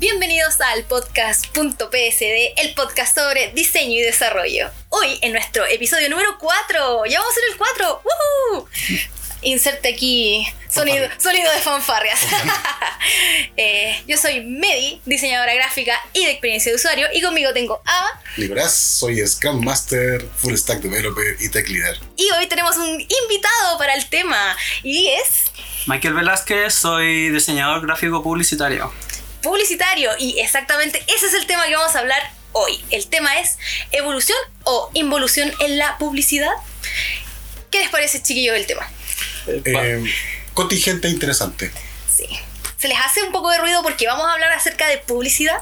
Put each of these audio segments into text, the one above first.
Bienvenidos al podcast.psd, el podcast sobre diseño y desarrollo. Hoy en nuestro episodio número 4, ya vamos a ser el 4. ¡Woohoo! Inserte aquí sonido, sonido de fanfarrias. Eh, yo soy Medi, diseñadora gráfica y de experiencia de usuario, y conmigo tengo a. Libras, soy Scrum Master, Full Stack Developer y Tech Leader. Y hoy tenemos un invitado para el tema, y es. Michael Velázquez, soy diseñador gráfico publicitario. Publicitario, y exactamente ese es el tema que vamos a hablar hoy. El tema es evolución o involución en la publicidad. ¿Qué les parece, chiquillo, el tema? Eh, contingente interesante. Sí. ¿Se les hace un poco de ruido porque vamos a hablar acerca de publicidad?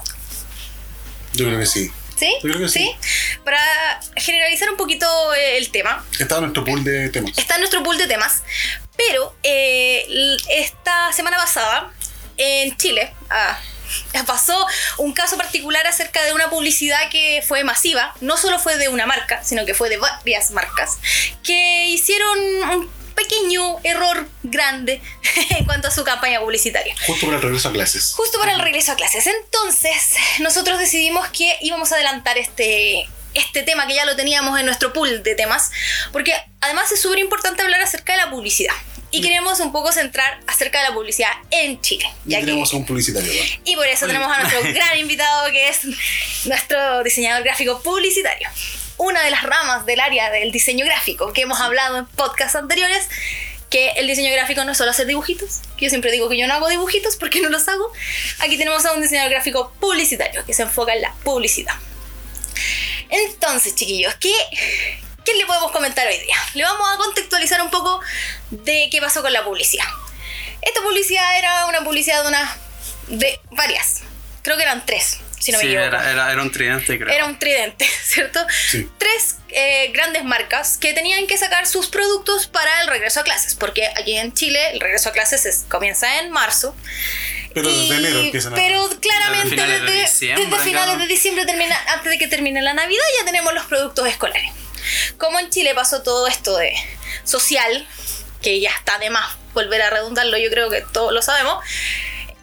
Yo creo que sí. ¿Sí? Yo creo que sí. Para generalizar un poquito eh, el tema. Está en nuestro pool de temas. Está en nuestro pool de temas. Pero eh, esta semana pasada, en Chile, ah, pasó un caso particular acerca de una publicidad que fue masiva. No solo fue de una marca, sino que fue de varias marcas. Que hicieron un pequeño error grande en cuanto a su campaña publicitaria. Justo para el regreso a clases. Justo para el regreso a clases. Entonces, nosotros decidimos que íbamos a adelantar este, este tema que ya lo teníamos en nuestro pool de temas, porque además es súper importante hablar acerca de la publicidad. Y queremos un poco centrar acerca de la publicidad en Chile. Y ya que- tenemos a un publicitario. ¿no? y por eso tenemos a nuestro gran invitado que es nuestro diseñador gráfico publicitario. Una de las ramas del área del diseño gráfico que hemos hablado en podcasts anteriores, que el diseño gráfico no es solo hacer dibujitos, que yo siempre digo que yo no hago dibujitos porque no los hago. Aquí tenemos a un diseñador gráfico publicitario que se enfoca en la publicidad. Entonces, chiquillos, ¿qué, ¿qué le podemos comentar hoy día? Le vamos a contextualizar un poco de qué pasó con la publicidad. Esta publicidad era una publicidad de una. de varias. Creo que eran tres, si no me equivoco. era, era, era un tridente, creo. Era un tridente, ¿cierto? Sí. Tres eh, grandes marcas que tenían que sacar sus productos para el regreso a clases, porque aquí en Chile el regreso a clases es- comienza en marzo. Pero desde Y- enero empiezan a. Pero claramente Desde finales de desde, diciembre, desde finales de diciembre, termina, antes de que termine la Navidad, ya tenemos los productos escolares. Como en Chile pasó todo esto de social, que ya está de más volver a redundarlo, yo creo que todos lo sabemos.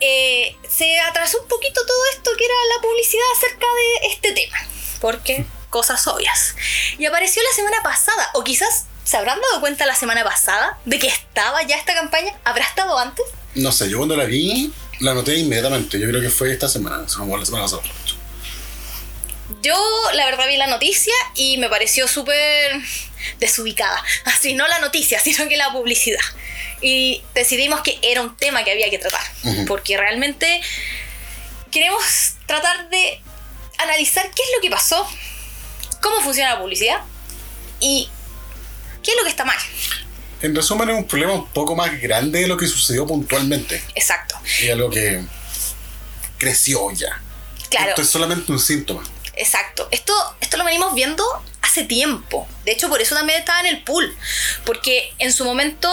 eh, se atrasó un poquito todo esto que era la publicidad acerca de este tema. Porque cosas obvias. Y apareció la semana pasada, o quizás se habrán dado cuenta la semana pasada de que estaba ya esta campaña. ¿Habrá estado antes? No sé, yo cuando la vi, la noté inmediatamente. Yo creo que fue esta semana. la semana pasada. Yo, la verdad, vi la noticia y me pareció súper desubicada. Así, no la noticia, sino que la publicidad. Y decidimos que era un tema que había que tratar. Porque realmente queremos tratar de analizar qué es lo que pasó, cómo funciona la publicidad y qué es lo que está mal. En resumen, es un problema un poco más grande de lo que sucedió puntualmente. Exacto. Y algo que creció ya. Claro. Esto es solamente un síntoma. Exacto. Esto, esto lo venimos viendo hace tiempo. De hecho, por eso también estaba en el pool. Porque en su momento,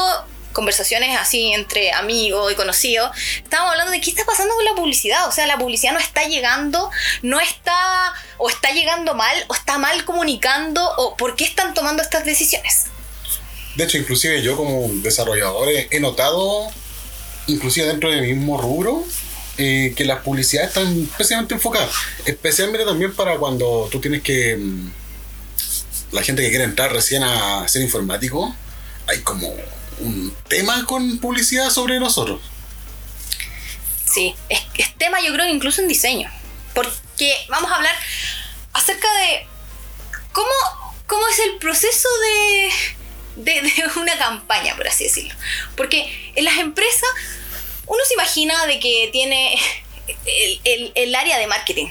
conversaciones así entre amigos y conocidos, estábamos hablando de qué está pasando con la publicidad. O sea, la publicidad no está llegando, no está, o está llegando mal, o está mal comunicando, o por qué están tomando estas decisiones. De hecho, inclusive yo como desarrollador he notado, inclusive dentro del mismo rubro, eh, que las publicidades están especialmente enfocadas. Especialmente también para cuando tú tienes que... mm, La gente que quiere entrar recién a ser informático, hay como un tema con publicidad sobre nosotros. Sí, es, tema yo creo incluso en diseño. Porque vamos a hablar acerca de cómo, cómo es el proceso de, de, de una campaña, por así decirlo. Porque en las empresas uno se imagina de que tiene el, el- el área de marketing.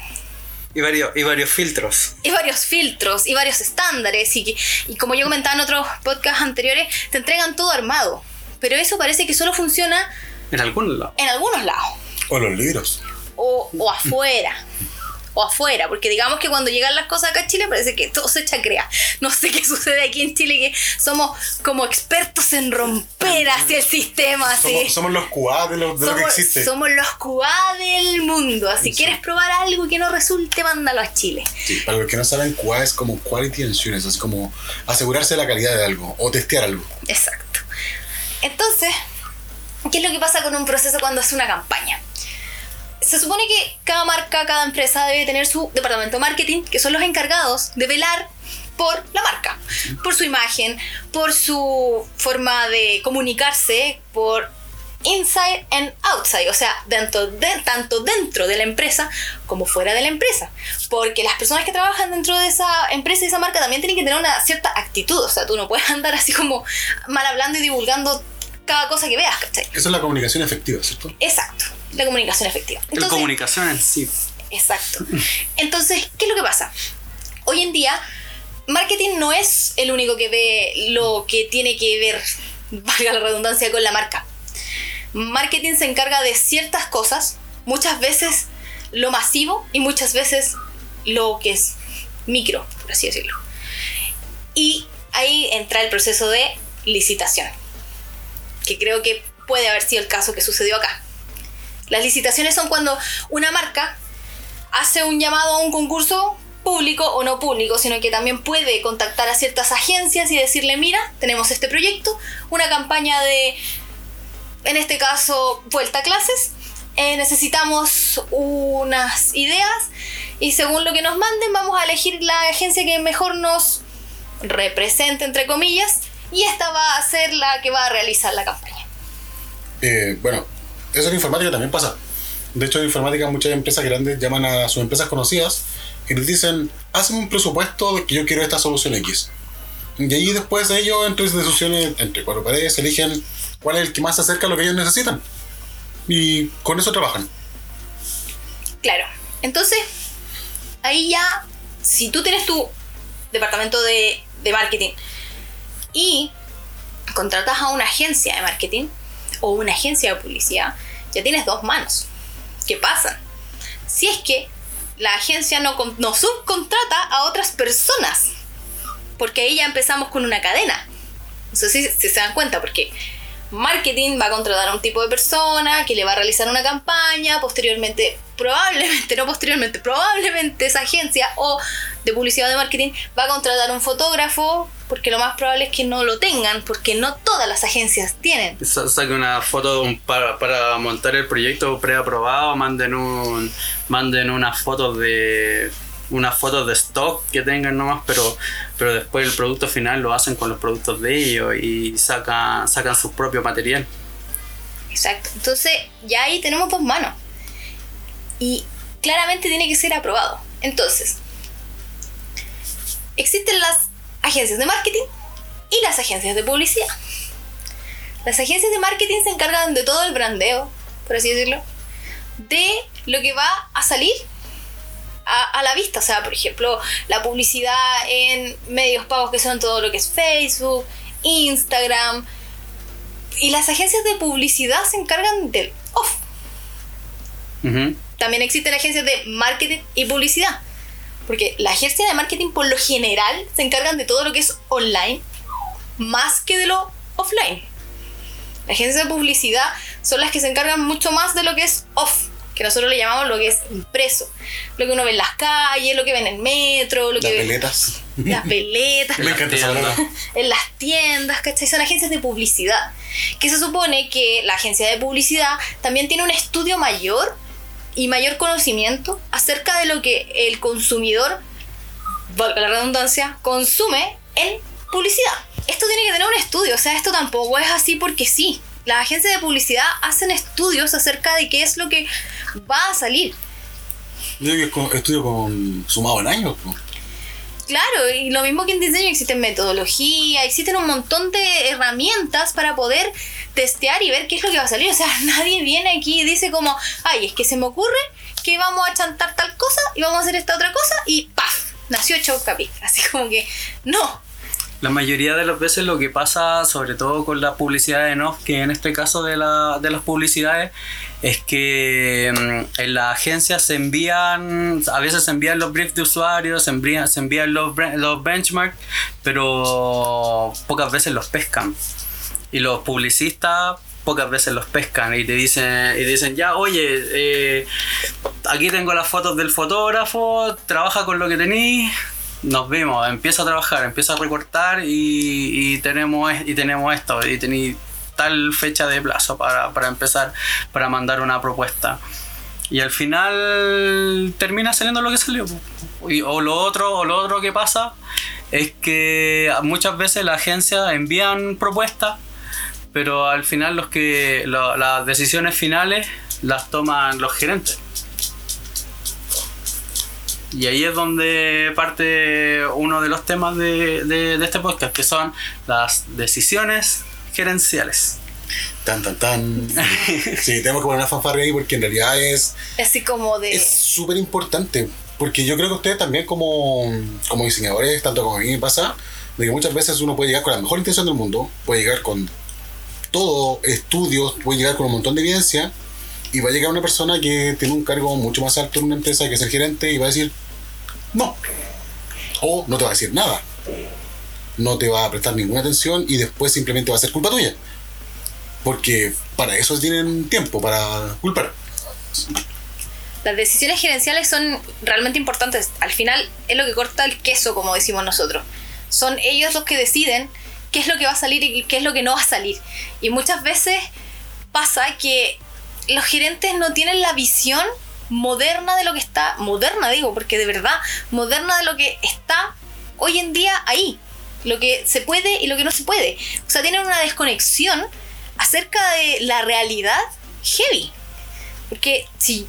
Y, varios, y varios filtros. Y varios filtros y varios estándares. Y, que- y como yo comentaba en otros podcasts anteriores, te entregan todo armado. Pero eso parece que solo funciona En algún lado. en algunos lados. O los libros. o, o afuera. O afuera, porque digamos que cuando llegan las cosas acá a Chile parece que todo se chacrea. No sé qué sucede aquí en Chile, que somos como expertos en romper hacia el sistema. Así. Somos, somos los QA de lo, de lo que Somos- existe. somos los QA del mundo. Si Sí. quieres probar algo que no resulte, mándalo a Chile. Sí, para los que no saben, QA es como Quality Assurance, es como asegurarse de la calidad de algo o testear algo. Exacto. Entonces, ¿qué es lo que pasa con un proceso cuando es una campaña? Se supone que cada marca, cada empresa debe tener su departamento de marketing, que son los encargados de velar por la marca, por su imagen, por su forma de comunicarse, por inside and outside, o sea, dentro de, tanto dentro de la empresa como fuera de la empresa. Porque las personas que trabajan dentro de esa empresa y esa marca también tienen que tener una cierta actitud, o sea, tú no puedes andar así como mal hablando y divulgando cada cosa que veas, ¿cachai? Esa es la comunicación efectiva, ¿cierto? Exacto, la comunicación efectiva. la Entonces, comunicación en sí. Exacto. Entonces, ¿qué es lo que pasa? Hoy en día, marketing no es el único que ve lo que tiene que ver, valga la redundancia, con la marca. Marketing se encarga de ciertas cosas, muchas veces lo masivo y muchas veces lo que es micro, por así decirlo. Y ahí entra el proceso de licitación, que creo que puede haber sido el caso que sucedió acá. Las licitaciones son cuando una marca hace un llamado a un concurso público o no público, sino que también puede contactar a ciertas agencias y decirle, mira, tenemos este proyecto, una campaña de, en este caso, vuelta a clases, eh, necesitamos unas ideas y según lo que nos manden vamos a elegir la agencia que mejor nos represente, entre comillas, y esta va a ser la que va a realizar la campaña. Eh, bueno, eso en informática también pasa. De hecho, en informática muchas empresas grandes llaman a sus empresas conocidas y les dicen, hazme un presupuesto de que yo quiero esta solución X. Y ahí después ellos, entre decisiones, entre cuatro paredes, eligen cuál es el que más se acerca a lo que ellos necesitan. Y con eso trabajan. Claro. Entonces, ahí ya, si tú tienes tu departamento de, de marketing y contratas a una agencia de marketing o una agencia de publicidad, ya tienes dos manos. ¿Qué pasa? Si es que la agencia no, no subcontrata a otras personas, porque ahí ya empezamos con una cadena. No sé si, si se dan cuenta, porque marketing va a contratar a un tipo de persona que le va a realizar una campaña, posteriormente, probablemente, no posteriormente, probablemente esa agencia o de publicidad de marketing va a contratar un fotógrafo, porque lo más probable es que no lo tengan, porque no todas las agencias tienen. Sa- Saque una foto para, para montar el proyecto preaprobado, manden un manden unas fotos de unas fotos de stock que tengan nomás, pero pero después el producto final lo hacen con los productos de ellos y sacan sacan su propio material. Exacto. Entonces, ya ahí tenemos dos manos. Y claramente tiene que ser aprobado. Entonces, existen las agencias de marketing y las agencias de publicidad. Las agencias de marketing se encargan de todo el brandeo, por así decirlo, de lo que va a salir a, a la vista. O sea, por ejemplo, la publicidad en medios pagos que son todo lo que es Facebook, Instagram, y las agencias de publicidad se encargan del off. Ujú. También existen agencias de marketing y publicidad. Porque la agencia de marketing por lo general se encargan de todo lo que es online más que de lo offline. Las agencias de publicidad son las que se encargan mucho más de lo que es off, que nosotros le llamamos lo que es impreso. Lo que uno ve en las calles, lo que ve en el metro, lo Las que ve las veletas, Me encanta esa tiendas. palabra. en las tiendas, ¿cachai? Son agencias de publicidad. Que se supone que la agencia de publicidad también tiene un estudio mayor y mayor conocimiento acerca de lo que el consumidor, valga la redundancia, consume en publicidad. Esto tiene que tener un estudio, o sea, esto tampoco es así porque sí. Las agencias de publicidad hacen estudios acerca de qué es lo que va a salir. Yo que con- estudio con sumado en años. Claro, y lo mismo que en diseño existen metodología, existen un montón de herramientas para poder testear y ver qué es lo que va a salir. O sea, nadie viene aquí y dice como, ay, es que se me ocurre que vamos a chantar tal cosa y vamos a hacer esta otra cosa y ¡paf! Nació Chaucapic. Así como que, no. La mayoría de las veces lo que pasa, sobre todo con la publicidad en off, que en este caso de, la, de las publicidades, es que mm, en la agencia se envían, a veces se envían los briefs de usuarios, se envían, se envían los, los benchmarks, pero pocas veces los pescan. Y los publicistas pocas veces los pescan y te dicen, y dicen ya, oye, eh, aquí tengo las fotos del fotógrafo, trabaja con lo que tenéis, nos vemos, empieza a trabajar, empieza a recortar y, y tenemos, y tenemos esto, y tenéis tal fecha de plazo para, para empezar, para mandar una propuesta. Y al final termina saliendo lo que salió. Y- o lo otro, o lo otro que pasa es que muchas veces la agencia envían propuestas, pero al final los que las decisiones finales las toman los gerentes. Y ahí es donde parte uno de los temas de, de- de este podcast, que son las decisiones gerenciales. Tan, tan, tan. Sí, tenemos que poner una fanfarria ahí porque en realidad es Así como de. es súper importante. Porque yo creo que ustedes también como, como diseñadores, tanto como a mí me pasa, de que muchas veces uno puede llegar con la mejor intención del mundo, puede llegar con todo, estudios, puede llegar con un montón de evidencia, y va a llegar una persona que tiene un cargo mucho más alto en una empresa, que es el gerente, y va a decir, no. O no te va a decir nada. No te va a prestar ninguna atención y después simplemente va a ser culpa tuya. Porque para eso tienen tiempo, para culpar. Las decisiones gerenciales son realmente importantes. Al final es lo que corta el queso, como decimos nosotros. Son ellos los que deciden qué es lo que va a salir y qué es lo que no va a salir. Y muchas veces pasa que los gerentes no tienen la visión moderna de lo que está, moderna digo, porque de verdad, moderna de lo que está hoy en día ahí. Lo que se puede y lo que no se puede. O sea, tienen una desconexión acerca de la realidad heavy. Porque si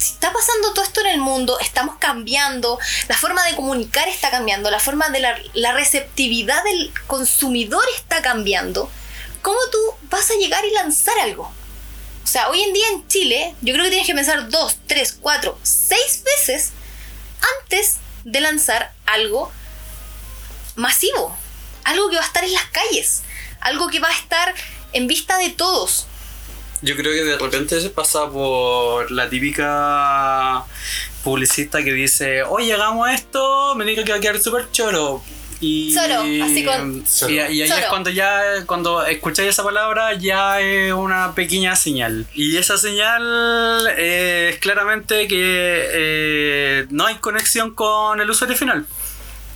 si está pasando todo esto en el mundo, estamos cambiando, la forma de comunicar está cambiando, la forma de la, la receptividad del consumidor está cambiando, ¿cómo tú vas a llegar y lanzar algo? O sea, hoy en día en Chile, yo creo que tienes que pensar dos, tres, cuatro, seis veces antes de lanzar algo masivo, algo que va a estar en las calles, algo que va a estar en vista de todos. Yo creo que de repente se pasa por la típica publicista que dice, oye, hagamos esto, me dijo que va a quedar súper choro. Y, Solo, así con- Y, y ahí es Solo. cuando ya, cuando escucháis esa palabra, ya es una pequeña señal. Y esa señal es claramente que eh, no hay conexión con el usuario final.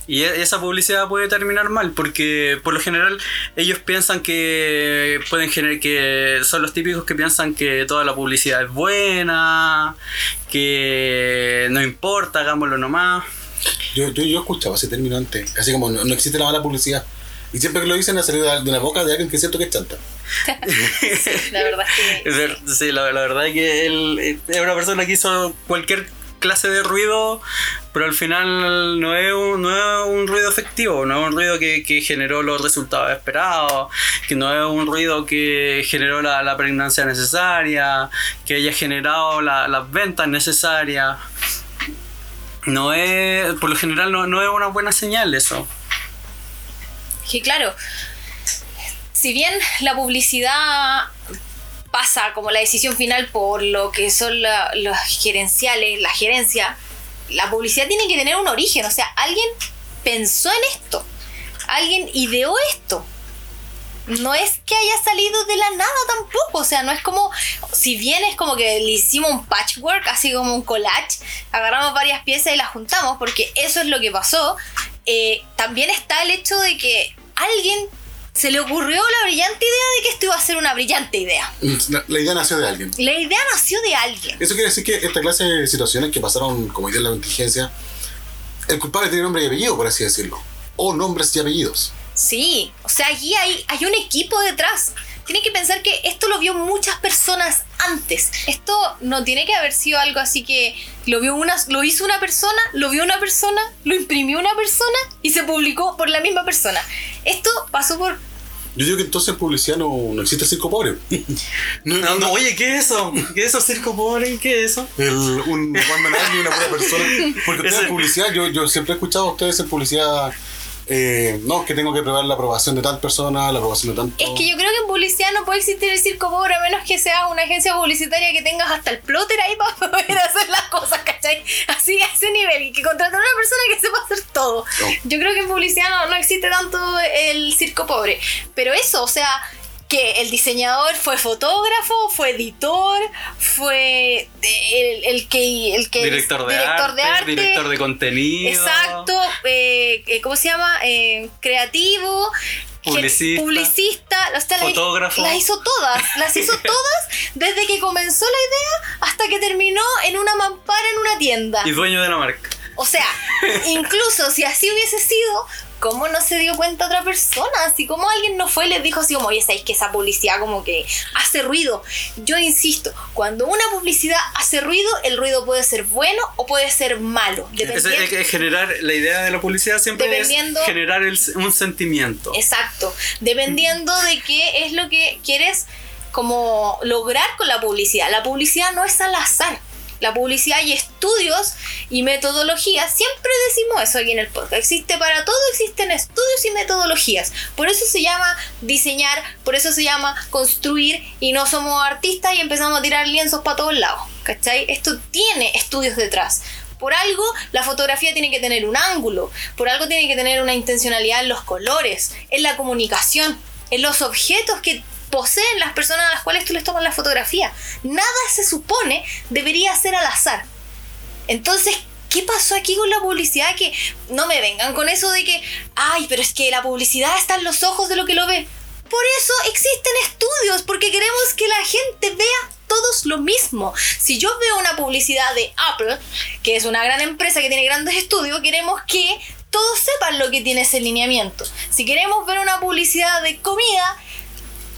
Y e- esa publicidad puede terminar mal porque por lo general ellos piensan que pueden generar que son los típicos que piensan que toda la publicidad es buena, que no importa, hagámoslo nomás. Yo, yo, yo escuchaba ese término antes, así como no, no existe la mala publicidad. Y siempre que lo dicen ha salido de una boca de alguien que siento que es chanta. La verdad es que... Sí, la, la verdad es que él eh, es una persona que hizo cualquier clase de ruido, pero al final no es un, no es un ruido efectivo, no es un ruido que, que generó los resultados esperados, que no es un ruido que generó la, la pregnancia necesaria, que haya generado la- las ventas necesarias. No es, por lo general no, no es una buena señal eso. que claro, si bien la publicidad pasa como la decisión final por lo que son los gerenciales, la gerencia, la publicidad tiene que tener un origen, o sea, alguien pensó en esto, alguien ideó esto. No es que haya salido de la nada tampoco, o sea, no es como, si bien es como que le hicimos un patchwork, así como un collage, agarramos varias piezas y las juntamos, porque eso es lo que pasó, eh, también está el hecho de que alguien se le ocurrió la brillante idea de que esto iba a ser una brillante idea. La, la idea nació de alguien. La idea nació de alguien. Eso quiere decir que esta clase de situaciones que pasaron como idea de la inteligencia, el culpable tiene nombre y apellido, por así decirlo. O nombres y apellidos. Sí, o sea, aquí hay, hay un equipo detrás. Tienen que pensar que esto lo vio muchas personas antes. Esto no tiene que haber sido algo así que lo vio una, lo hizo una persona, lo vio una persona, lo imprimió una persona y se publicó por la misma persona. Esto pasó por Yo digo que entonces en publicidad no, no existe circo pobre. No, No, no, oye, ¿qué es eso? ¿Qué es eso, circo pobre? ¿Qué es eso? El, un man army, una pura persona. Porque ustedes en publicidad, yo, yo siempre he escuchado a ustedes en publicidad, eh, no, que tengo que probar la aprobación de tal persona, la aprobación de tanto. Es que yo creo que en publicidad no puede existir el circo pobre a menos que sea una agencia publicitaria que tengas hasta el plotter ahí para poder hacer las cosas, ¿cachai? Así a ese nivel y que contratar a una persona que sepa hacer todo. No. Yo creo que en publicidad no, no existe tanto el circo pobre. Pero eso, o sea, que el diseñador fue fotógrafo, fue editor, fue el, el que... El que Director de, director arte, de arte, director de contenido. Exacto, eh, eh, ¿cómo se llama? Eh, creativo, Publicista. publicista, o sea, la- Fotógrafo. Las hizo todas, las hizo todas desde que comenzó la idea hasta que terminó en una mampara en una tienda. Y dueño de la marca. O sea, incluso si así hubiese sido, ¿cómo no se dio cuenta otra persona? Así como alguien no fue y les dijo así como, oye, sabéis que esa publicidad como que hace ruido. Yo insisto, cuando una publicidad hace ruido, el ruido puede ser bueno o puede ser malo. Es, Dependiendo. es- es generar, la idea de la publicidad siempre Dependiendo- es generar el- un sentimiento. Exacto. Dependiendo de qué es lo que quieres como lograr con la publicidad. La publicidad no es al azar. La publicidad y estudios y metodologías, siempre decimos eso aquí en el podcast. Existe para todo, existen estudios y metodologías. Por eso se llama diseñar, por eso se llama construir y no somos artistas y empezamos a tirar lienzos para todos lados. ¿Cachai? Esto tiene estudios detrás. Por algo la fotografía tiene que tener un ángulo, por algo tiene que tener una intencionalidad en los colores, en la comunicación, en los objetos que poseen las personas a las cuales tú les tomas la fotografía. Nada se supone debería ser al azar. Entonces, ¿qué pasó aquí con la publicidad? Que no me vengan con eso de que, ay, pero es que la publicidad está en los ojos de lo que lo ve. Por eso existen estudios, porque queremos que la gente vea todos lo mismo. Si yo veo una publicidad de Apple, que es una gran empresa que tiene grandes estudios, queremos que todos sepan lo que tiene ese lineamiento. Si queremos ver una publicidad de comida,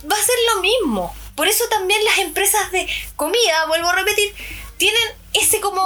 va a ser lo mismo. Por eso también las empresas de comida, vuelvo a repetir, tienen ese como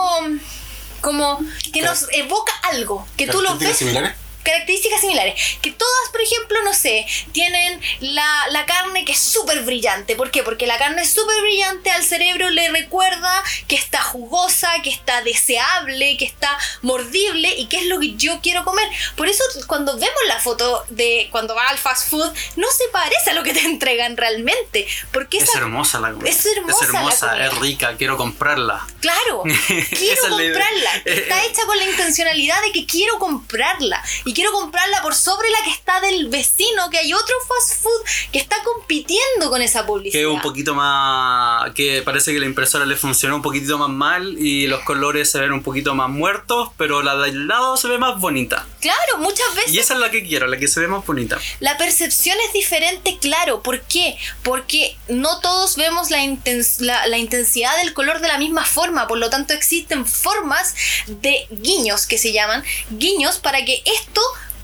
como que nos evoca algo, que tú lo ¿Características ves similares? Características similares. Que todas, por ejemplo, no sé, tienen la, la carne que es súper brillante. ¿Por qué? Porque la carne es súper brillante al cerebro le recuerda que está jugosa, que está deseable, que está mordible y que es lo que yo quiero comer. Por eso cuando vemos la foto de cuando va al fast food, no se parece a lo que te entregan realmente. Porque Es esa- hermosa la comida. Es hermosa es rica, quiero comprarla. Claro, quiero comprarla. Está hecha con la intencionalidad de que quiero comprarla. Y quiero comprarla por sobre la que está del vecino, que hay otro fast food que está compitiendo con esa publicidad. Que un poquito más. que parece que la impresora le funciona un poquitito más mal y los colores se ven un poquito más muertos, pero la del lado se ve más bonita. Claro, muchas veces Y esa es la que quiero, la que se ve más bonita. La percepción es diferente, claro. ¿Por qué? Porque no todos vemos la, intens- la, la intensidad del color de la misma forma. Por lo tanto, existen formas de guiños que se llaman guiños para que esto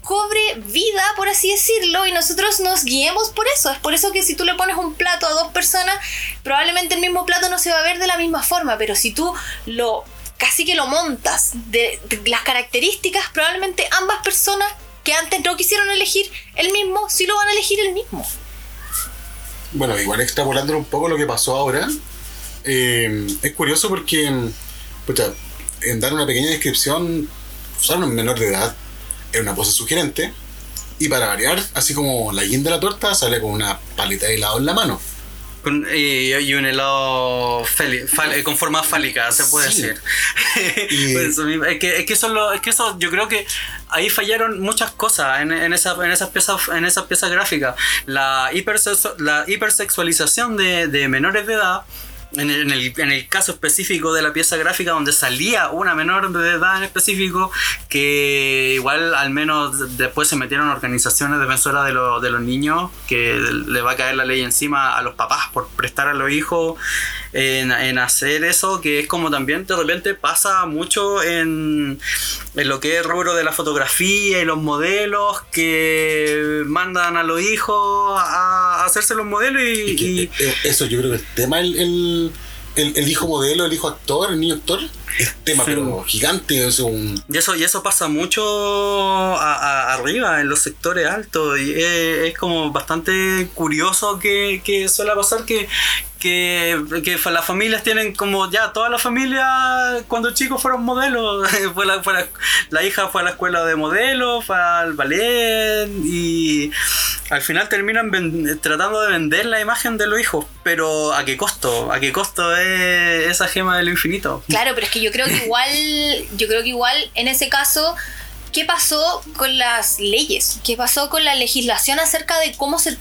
cobre vida, por así decirlo, y nosotros nos guiemos por eso. Es por eso que si tú le pones un plato a dos personas, probablemente el mismo plato no se va a ver de la misma forma, pero si tú lo casi que lo montas de, las características, probablemente ambas personas que antes no quisieron elegir el mismo, sí lo van a elegir el mismo. Bueno, igual extrapolándolo un poco lo que pasó ahora, eh, es curioso porque, pucha, en dar una pequeña descripción, usaron un menor de edad, en una pose sugerente, y para variar, así como la guinda de la torta, sale con una paleta de helado en la mano. Con, y, y un helado fal- eh, con forma fálica, se puede Sí. decir. Y- Pues eso es, que, es, que eso lo- es que eso yo creo que ahí fallaron muchas cosas en, en, esa, en esas piezas en esas piezas gráficas. La, hipersexu- la hipersexualización de, de menores de edad. En el, en, el, en el caso específico de la pieza gráfica donde salía una menor de edad en específico que igual al menos después se metieron organizaciones defensoras de, lo- de los niños que le va a caer la ley encima a los papás por prestar a los hijos en, en hacer eso que es como también de repente pasa mucho en, en lo que es el rubro de la fotografía y los modelos que mandan a los hijos a, a hacerse los modelos y, Y que, y- eh, eso yo creo que el tema, el, el, el- el hijo modelo, el hijo actor, el niño actor, es tema, Sí. pero gigante, es un... Y eso, y eso pasa mucho a- a- arriba, en los sectores altos. Y es, es como bastante curioso que, que suele pasar que, que, que las familias tienen como ya toda la familia cuando chicos fueron modelos. fue la, fue la, la hija fue a la escuela de modelos, fue al ballet y al final terminan ven- tratando de vender la imagen de los hijos. Pero ¿a qué costo? ¿A qué costo es esa gema del infinito? Claro, pero es que yo creo que igual, yo creo que igual en ese caso, ¿qué pasó con las leyes? ¿Qué pasó con la legislación acerca de cómo se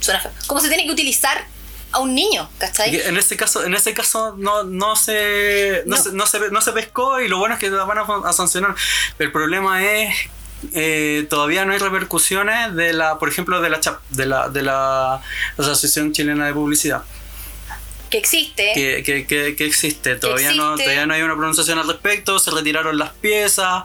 suena feo, cómo se tiene que utilizar a un niño, ¿cachai? Que En este caso, en ese caso no, no se no, No. Se, no, se, no se pescó y lo bueno es que la van a, a sancionar. El problema es eh, todavía no hay repercusiones de la, por ejemplo, de la CHAP, de la, de la Asociación Chilena de Publicidad. Que existe. que, que- que- que existe. Todavía, No, todavía no hay una pronunciación al respecto, se retiraron las piezas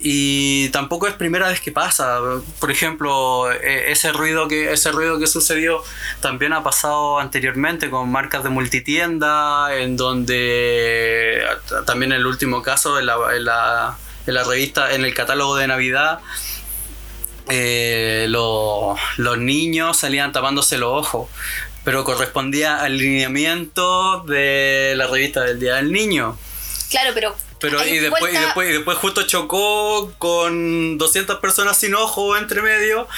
y tampoco es primera vez que pasa. Por ejemplo, e- ese ruido que, ese ruido que sucedió también ha pasado anteriormente con marcas de multitienda, en donde también en el último caso, en la, en la, en la revista, en el catálogo de Navidad, eh, lo- los niños salían tapándose los ojos, pero correspondía al lineamiento de la revista del Día del Niño. Claro, pero. Pero y después, y vuelta- después, y después justo chocó con 200 personas sin ojo entre medio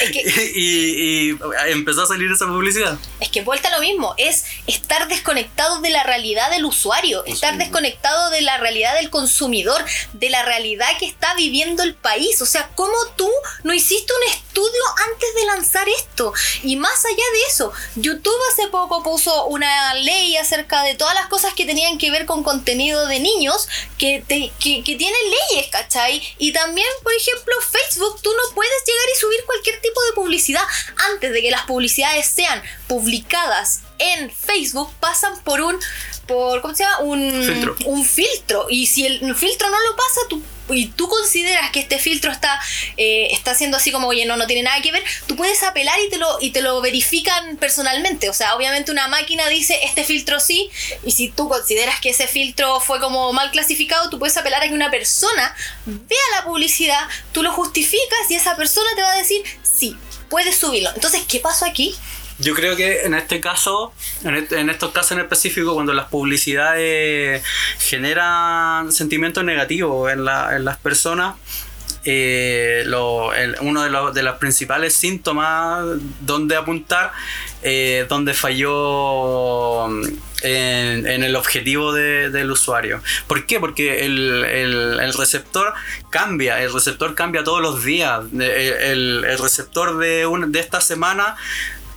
Es que- y, y empezó a salir esa publicidad. Es que vuelta a lo mismo, es estar desconectado de la realidad del usuario, estar desconectado de la realidad del consumidor, de la realidad que está viviendo el país. O sea, ¿cómo tú no hiciste un estudio antes de lanzar esto? Y más allá de eso, YouTube hace poco puso una ley acerca de todas las cosas que tenían que ver con contenido de niños que, te- que, que tienen leyes, ¿cachai? Y también, por ejemplo, Facebook, tú no puedes llegar y subir cualquier tipo de publicidad antes de que las publicidades sean publicadas en Facebook, pasan por un, por, ¿cómo se llama? Un Filtro. Un filtro. Y si el filtro no lo pasa, tú y tú consideras que este filtro está eh, está haciendo así como oye no no tiene nada que ver tú puedes apelar y te lo y te lo verifican personalmente. O sea obviamente una máquina dice este filtro sí y si tú consideras que ese filtro fue como mal clasificado tú puedes apelar a que una persona vea la publicidad tú lo justificas y esa persona te va a decir sí puedes subirlo. Entonces qué pasó aquí Yo creo que en este caso, en, estos casos en específico, cuando las publicidades generan sentimientos negativos en, la- en las personas, eh, uno de los, principales síntomas donde apuntar, eh, donde falló en, en el objetivo de- del usuario. ¿Por qué? Porque el, receptor cambia, el receptor cambia todos los días. El, el- el receptor de, un- de esta semana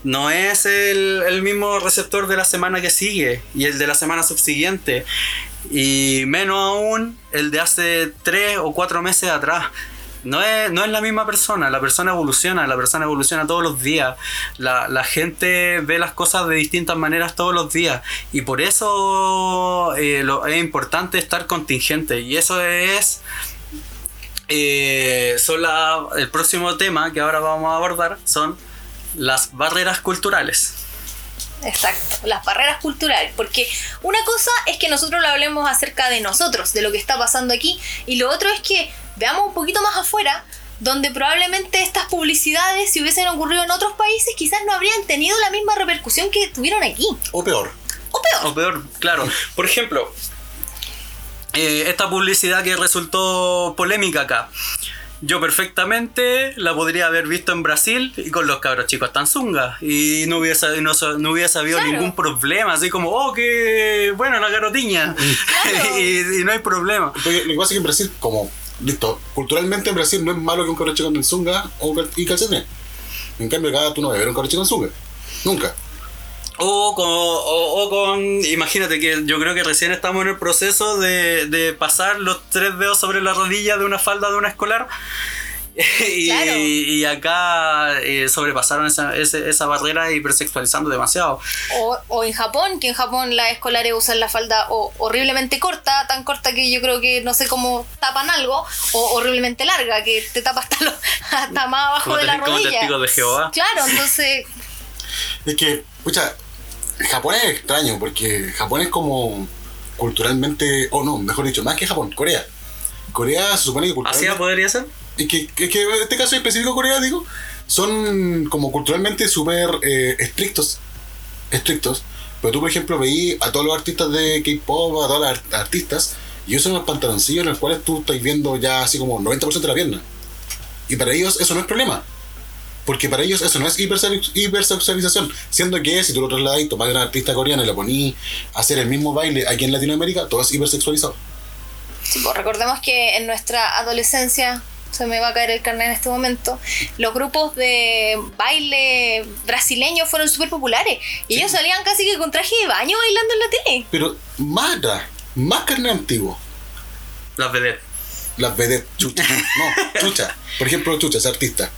no es el, el mismo receptor de la semana que sigue y el de la semana subsiguiente. Y menos aún el de hace tres o cuatro meses atrás. No es, no es la misma persona, la persona evoluciona, la persona evoluciona todos los días. La, la gente ve las cosas de distintas maneras todos los días. Y por eso eh, lo, es importante estar contingente. Y eso es eh, son el próximo tema que ahora vamos a abordar son las barreras culturales. Exacto, las barreras culturales, porque una cosa es que nosotros lo hablemos acerca de nosotros, de lo que está pasando aquí, y lo otro es que veamos un poquito más afuera, donde probablemente estas publicidades, si hubiesen ocurrido en otros países, quizás no habrían tenido la misma repercusión que tuvieron aquí, O peor. o peor. O peor, claro. Por ejemplo, eh, esta publicidad que resultó polémica acá. Yo perfectamente la podría haber visto en Brasil y con los cabros chicos Tanzunga y no hubiese, no, no hubiese habido Claro. ningún problema, así como, oh, qué bueno la garotiña. Claro. y, y no hay problema. Porque lo que pasa es que en Brasil, como, listo, culturalmente en Brasil no es malo que un cabro chico ande en zunga o y calcetines. En cambio, acá tú no ver un cabro chico en zunga. Nunca. O con, o, o con, imagínate que yo creo que recién estamos en el proceso de, de pasar los tres dedos sobre la rodilla de una falda de una escolar. y, Claro. y acá eh, sobrepasaron esa, ese- esa barrera hipersexualizando demasiado. O, o en Japón, que en Japón las escolares usan la falda o horriblemente corta, tan corta que yo creo que no sé cómo tapan algo, o horriblemente larga, que te tapa hasta, lo- hasta más abajo Como de la te- como rodilla. testigos de Jehová. Claro, entonces, Es que, escucha, Japón es extraño porque Japón es como culturalmente, o no, mejor dicho, más que Japón, Corea. Corea se supone que culturalmente. ¿Así podría ser? Es que, es que en este caso específico Corea, digo, son como culturalmente súper eh, estrictos. Estrictos. Pero tú, por ejemplo, veí a todos los artistas de K-pop, a todas las art- artistas, y son unos pantaloncillos en los cuales tú estás viendo ya así como 90% de la pierna. Y para ellos eso no es problema. Porque para ellos eso no es hiperse- hipersexualización. Siendo que si tú lo trasladas y tomas a una artista coreana y la ponís a hacer el mismo baile aquí en Latinoamérica, todo es hipersexualizado. sí, pues, recordemos que en nuestra adolescencia, se me va a caer el carnet en este momento, los grupos de baile brasileños fueron súper populares. Y ellos salían casi que con traje de baño bailando en la tele. Pero más atrás, más carne antiguo. Las vedettes. Las vedettes, chucha. No, chucha. Por ejemplo, chucha, ese artista.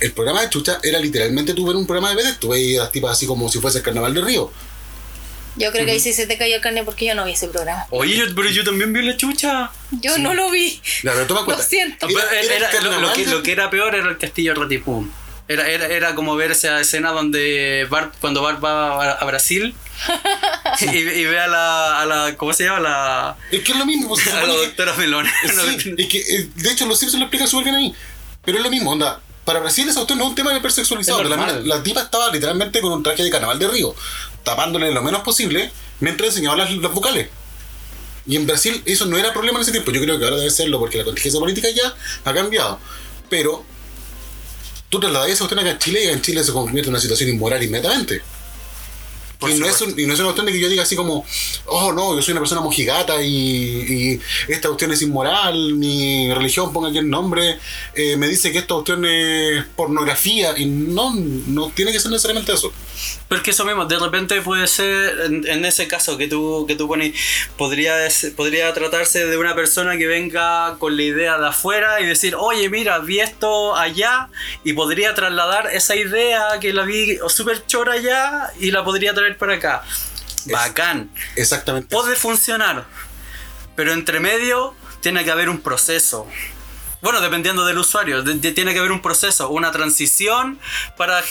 El programa de chucha era literalmente tú ver un programa de vedettes. Tú veías a las tipas así como si fuese el carnaval de Río. Yo creo que ahí sí se te cayó el carnet porque yo no vi ese programa. Oye, yo- pero yo también vi la chucha. Yo no lo vi. Ya, pero toma en Lo cuenta. siento. Era- era- era lo, lo que, lo que era peor era el castillo Ratipum. Era, era, era como ver esa escena donde Bart, cuando Bart va a, a Brasil y, y ve a la, a la. ¿Cómo se llama? La, Es que es lo mismo. pues, a la doctora Melón. Sí, es que eh, de hecho los Simpsons lo explican súper bien ahí. Pero es lo mismo, onda. Para Brasil esa cuestión no es un tema de hipersexualizado. La, la tipa estaba literalmente con un traje de carnaval de río, tapándole lo menos posible mientras enseñaba las, las vocales. Y en Brasil eso no era problema en ese tiempo. Yo creo que ahora debe serlo porque la contingencia política ya ha cambiado. Pero tú trasladas acá en Chile y en Chile se convierte en una situación inmoral inmediatamente. Por y no, es un- y no es una cuestión de que yo diga así como, oh no, yo soy una persona mojigata y, y esta cuestión es inmoral, mi religión, ponga aquí el nombre, eh, me dice que esta cuestión es pornografía y no, no tiene que ser necesariamente eso. Porque eso mismo, de repente puede ser, en, en ese caso que tú, que tú pones, podría, podría tratarse de una persona que venga con la idea de afuera y decir, oye, mira, vi esto allá y podría trasladar esa idea que la vi súper chora allá y la podría traer para acá. Bacán. Exactamente. Puede funcionar, pero entre medio tiene que haber un proceso. Bueno, dependiendo del usuario, de- de- tiene que haber un proceso, una transición para,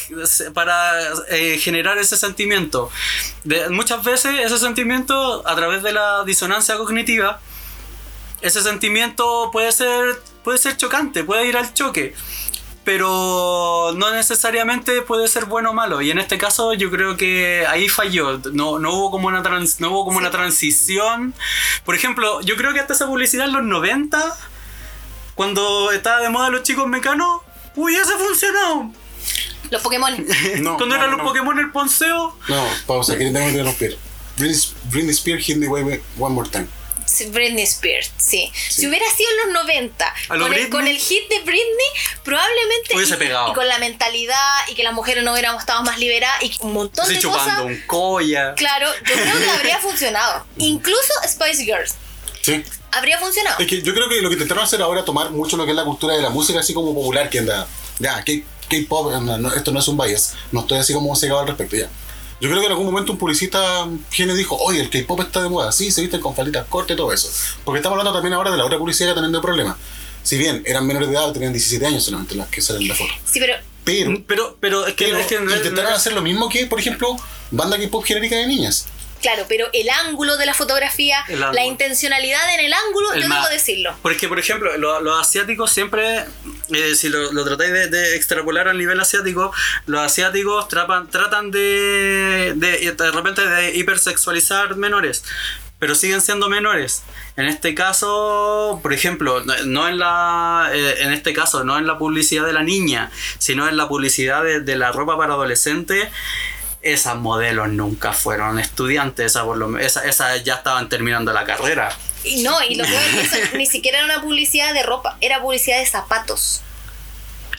para eh, generar ese sentimiento. De- muchas veces ese sentimiento, a través de la disonancia cognitiva, ese sentimiento puede ser, puede ser chocante, puede ir al choque. Pero no necesariamente puede ser bueno o malo. Y en este caso yo creo que ahí falló. No, no hubo como una trans- no hubo como una transición. Por ejemplo, yo creo que hasta esa publicidad en los 90, cuando estaba de moda los chicos mecanos, hubiese funcionado. Los Pokémon. No, cuando no, eran no, los no. Pokémon el ponceo. No, pausa, que tengo que interrumpir. Britney, Britney Spears hit me one more time. Britney Spears, sí. Sí. Si hubiera sido en los 90, ¿A lo con el, Britney? con el hit de Britney, probablemente. Hubiese y, pegado. y con la mentalidad y que las mujeres no hubiéramos estado más liberadas y un montón Estoy de chupando cosas. un colla. Claro, yo creo que habría funcionado. Incluso Spice Girls. Sí. Habría funcionado. Es que yo creo que lo que intentaron hacer ahora es tomar mucho lo que es la cultura de la música así como popular que anda. Ya, K-pop, no, esto no es un bias. No estoy así como cegado al respecto ya. Yo creo que en algún momento un publicista viene dijo, oye, el K-pop está de moda. Sí, se visten con falditas cortas y todo eso. Porque estamos hablando también ahora de la otra publicidad que está teniendo problemas. Si bien eran menores de edad, tenían 17 años solamente las que salen en la foto. Sí, pero Pero, Pero, pero es que, pero es que no intentaron hacer lo mismo que, por ejemplo, banda K-pop genérica de niñas. Claro, pero el ángulo de la fotografía, la intencionalidad en el ángulo, El yo debo decirlo. Porque, por ejemplo, lo- los asiáticos siempre, eh, si lo, lo tratáis de, de extrapolar al nivel asiático, los asiáticos tratan, tratan de, de, de repente de hipersexualizar menores. Pero siguen siendo menores. En este caso, por ejemplo, no- en la. eh, en este caso, no en la publicidad de la niña, sino en la publicidad de, de la ropa para adolescentes. Esas modelos nunca fueron estudiantes, esas, esa- ya estaban terminando la carrera. Y no, y lo que ni siquiera era una publicidad de ropa, era publicidad de zapatos.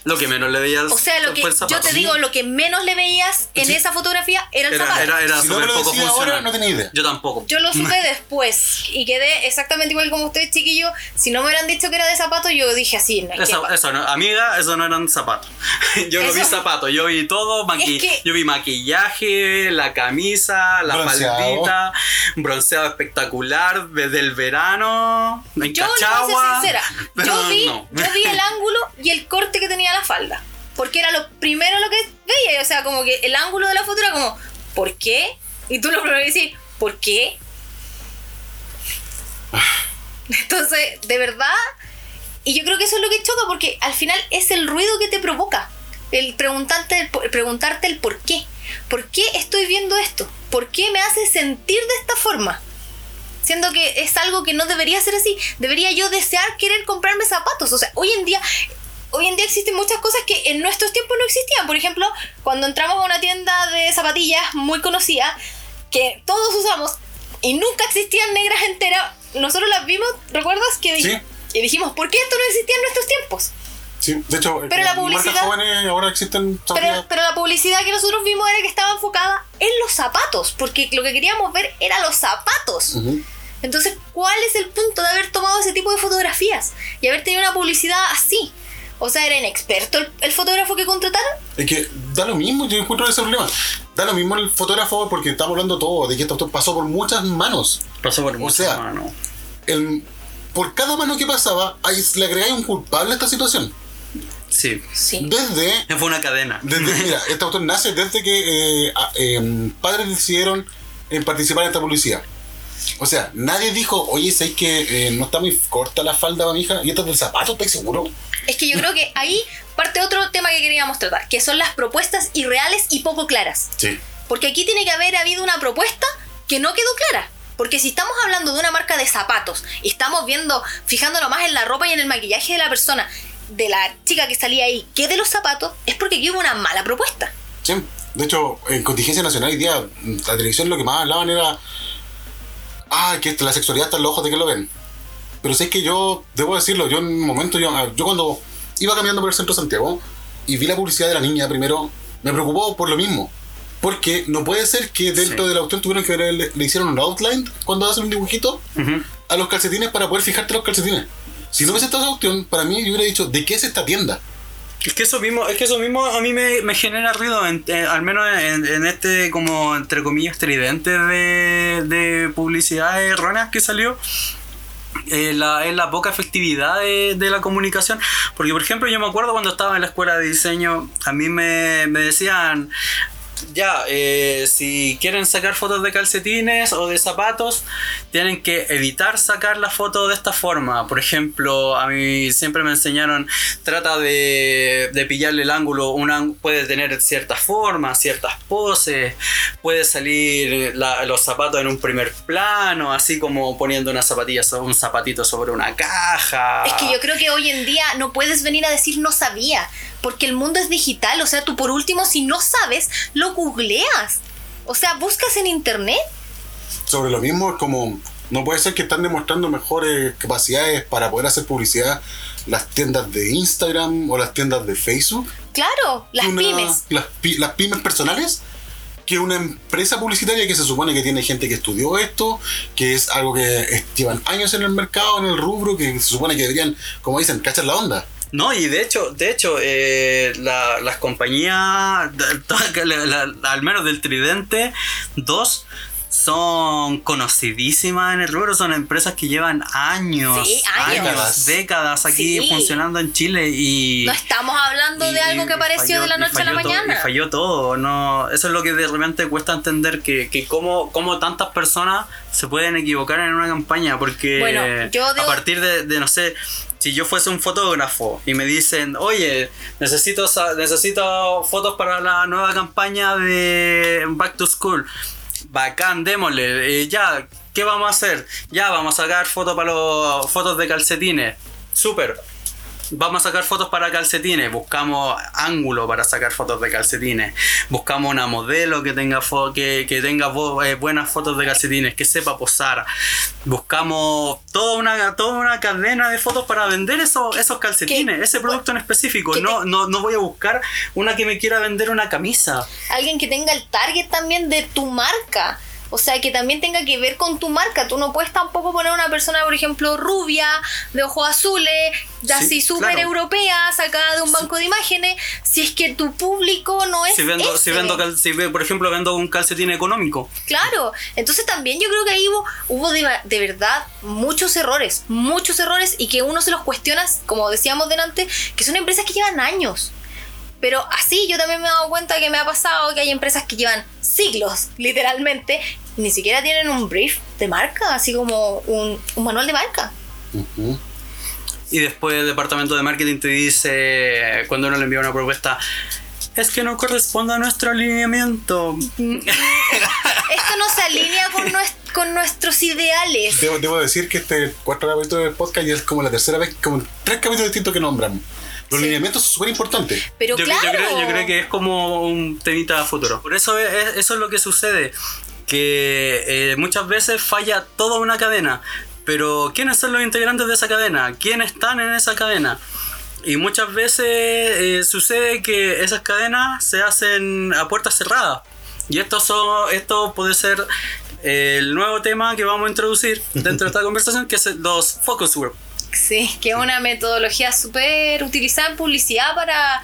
Lo que menos le veía O sea, lo que yo zapato. te digo, lo que menos le veías en Sí. esa fotografía era el Era, zapato. era, era Si no súper me lo poco decía ahora, no tenía idea. Yo tampoco. Yo lo supe después y quedé exactamente igual como ustedes, chiquillos. Si no me hubieran dicho que era de zapatos, yo dije así, no Eso, eso no, amiga, eso no eran zapatos. Yo no vi zapatos, yo vi todo, maqui- Es que- yo vi maquillaje, la camisa, la faldita, bronceado espectacular desde el verano, en Yo le voy a Cachagua. ser sincera. pero Yo vi, no. yo vi el ángulo y el corte que tenía la falda. Porque era lo primero lo que veía. O sea, como que el ángulo de la foto era como, ¿por qué? Y tú lo primero decís, ¿por qué? Entonces, de verdad. Y yo creo que eso es lo que choca porque al final es el ruido que te provoca. El preguntarte, el preguntarte el por qué. ¿Por qué estoy viendo esto? ¿Por qué me hace sentir de esta forma? Siendo que es algo que no debería ser así. Debería yo desear querer comprarme zapatos. O sea, hoy en día, hoy en día existen muchas cosas que en nuestros tiempos no existían. Por ejemplo, cuando entramos a una tienda de zapatillas muy conocida, que todos usamos y nunca existían negras enteras, nosotros las vimos, ¿recuerdas? Que dij- Sí. y dijimos, ¿por qué esto no existía en nuestros tiempos? Sí, de hecho, Pero la publicidad- jóvenes ahora existen Pero, pero la publicidad que nosotros vimos era que estaba enfocada en los zapatos, porque lo que queríamos ver era los zapatos. Ujú. Entonces, ¿cuál es el punto de haber tomado ese tipo de fotografías y haber tenido una publicidad así? O sea, ¿era inexperto el, el fotógrafo que contrataron? Es que da lo mismo, yo encuentro ese problema. da lo mismo el fotógrafo porque estamos hablando todo de que esto pasó por muchas manos. Pasó por O muchas sea, manos. El- por cada mano que pasaba, ahí le agregáis un culpable a esta situación. Sí. Sí. Desde Fue una cadena. Desde, mira, este autor nace desde que eh, a- em, padres decidieron en participar en esta publicidad. O sea, nadie dijo, oye, ¿sabes que eh, no está muy corta la falda para mi hija? ¿Y esto es del zapato? ¿Estás seguro? Es que yo creo que ahí parte otro tema que queríamos tratar, que son las propuestas irreales y poco claras. Sí. Porque aquí tiene que haber habido una propuesta que no quedó clara. Porque si estamos hablando de una marca de zapatos y estamos viendo, fijándonos más en la ropa y en el maquillaje de la persona, de la chica que salía ahí, que de los zapatos, es porque aquí hubo una mala propuesta. Sí. De hecho, en contingencia nacional hoy día, la televisión lo que más hablaban era. Ah, que la sexualidad está en los ojos de que lo ven. Pero sé que yo, debo decirlo, yo en un momento, yo, yo cuando iba caminando por el centro de Santiago y vi la publicidad de la niña primero, me preocupó por lo mismo. Porque no puede ser que dentro Sí. de la opción tuvieron que ver, le, le hicieron un outline cuando hacen un dibujito Ujú. a los calcetines para poder fijarte los calcetines. Si no hubiese estado esa opción, para mí yo hubiera dicho, ¿de qué es esta tienda? Es que eso mismo, es que eso mismo a mí me, me genera ruido, en- eh, al menos en, este como entre comillas tridente de, de publicidad erróneas que salió. eh, la, la poca efectividad de, de la comunicación. Porque, por ejemplo, yo me acuerdo cuando estaba en la escuela de diseño, a mí me, me decían, ya, eh, si quieren sacar fotos de calcetines o de zapatos, tienen que evitar sacar la foto de esta forma. Por ejemplo, a mí siempre me enseñaron, trata de, de pillarle el ángulo, un áng- puede tener ciertas formas, ciertas poses, puede salir los zapatos en un primer plano, así como poniendo una zapatilla, un zapatito sobre una caja. Es que yo creo que hoy en día no puedes venir a decir no sabía, porque el mundo es digital, o sea, tú por último si no sabes, lo googleas. O sea, buscas en internet. Sobre lo mismo, es como, no puede ser que están demostrando mejores capacidades para poder hacer publicidad las tiendas de Instagram o las tiendas de Facebook. Claro, las Una- pymes. Las, las pymes personales que una empresa publicitaria que se supone que tiene gente que estudió esto, que es algo que llevan años en el mercado, en el rubro, que se supone que deberían, como dicen, cachar la onda. No, y de hecho, de hecho, eh, la- las compañías, la- la- al menos del Tridente 2, son conocidísimas en el rubro, son empresas que llevan años, Sí, años. décadas aquí Sí. funcionando en Chile y... No estamos hablando de algo que apareció falló- de la noche a la todo- mañana. y falló todo, no, eso es lo que de repente cuesta entender que, que cómo, cómo tantas personas se pueden equivocar en una campaña, porque Bueno, yo debo- a partir de, de, no sé, si yo fuese un fotógrafo y me dicen, oye, necesito, necesito fotos para la nueva campaña de Back to School. Bacán, démosle. eh, ya, ¿qué vamos a hacer? Ya, vamos a sacar fotos para los fotos de calcetines. Súper. Vamos a sacar fotos para calcetines. Buscamos ángulo para sacar fotos de calcetines. Buscamos una modelo que tenga fo- que, que tenga eh, buenas fotos de calcetines, que sepa posar. Buscamos toda una, toda una cadena de fotos para vender esos, esos calcetines, ese producto en específico. No, te- no, no voy a buscar una que me quiera vender una camisa. Alguien que tenga el target también de tu marca. O sea, que también tenga que ver con tu marca. Tú no puedes tampoco poner una persona, por ejemplo, rubia, de ojos azules, de Sí, así súper claro. europea, sacada de un banco de imágenes, si es que tu público no es Si vendo, si vendo cal- si, por ejemplo, vendo un calcetín económico. Claro, entonces también yo creo que ahí hubo, hubo de, de verdad muchos errores, muchos errores y que uno se los cuestiona, como decíamos delante, que son empresas que llevan años. Pero así yo también me he dado cuenta que me ha pasado que hay empresas que llevan siglos, literalmente, y ni siquiera tienen un brief de marca, así como un, un manual de marca. Y después el departamento de marketing te dice, cuando uno le envía una propuesta, es que no corresponde a nuestro alineamiento. Esto no se alinea con, nues- con nuestros ideales. Debo, debo decir que este cuarto capítulo del podcast ya es como la tercera vez, como tres capítulos distintos que nombramos. Los Sí. lineamientos son súper importantes. Pero yo, claro. yo creo, yo creo que es como un temita a futuro. Por eso es, es- eso es lo que sucede, que eh, muchas veces falla toda una cadena. Pero ¿quiénes son los integrantes de esa cadena? ¿Quiénes están en esa cadena? Y muchas veces eh, sucede que esas cadenas se hacen a puertas cerradas. Y esto, son, esto puede ser eh, el nuevo tema que vamos a introducir dentro de esta conversación, que es los focus group. Sí, que es una metodología súper utilizada en publicidad para,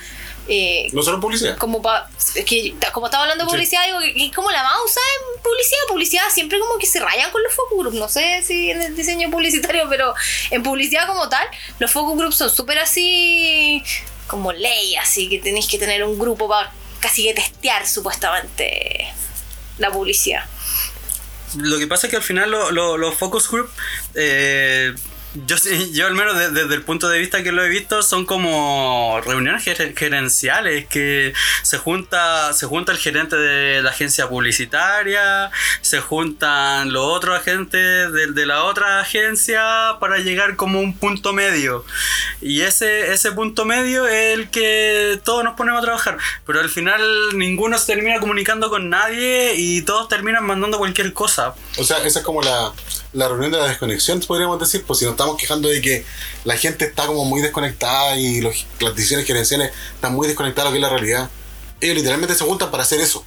eh, No solo publicidad. como pa- es que como estaba hablando de Sí. publicidad digo que, como la más usada en publicidad publicidad siempre como que se rayan con los focus groups no sé si en el diseño publicitario pero en publicidad como tal los focus groups son súper así como ley así que tenéis que tener un grupo para casi que testear supuestamente la publicidad Lo que pasa es que al final lo- lo- los focus group, eh, yo, yo al menos de- desde el punto de vista que lo he visto, son como reuniones ger- gerenciales que se junta, se junta el gerente de la agencia publicitaria, se juntan los otros agentes de, de la otra agencia para llegar como un punto medio. Y ese, ese punto medio es el que todos nos ponemos a trabajar. Pero al final ninguno se termina comunicando con nadie y todos terminan mandando cualquier cosa. O sea, esa es como la, la reunión de la desconexión, podríamos decir, pues si nos estamos quejando de que la gente está como muy desconectada y los- las decisiones gerenciales están muy desconectadas a lo que es la realidad. Ellos literalmente se juntan para hacer eso.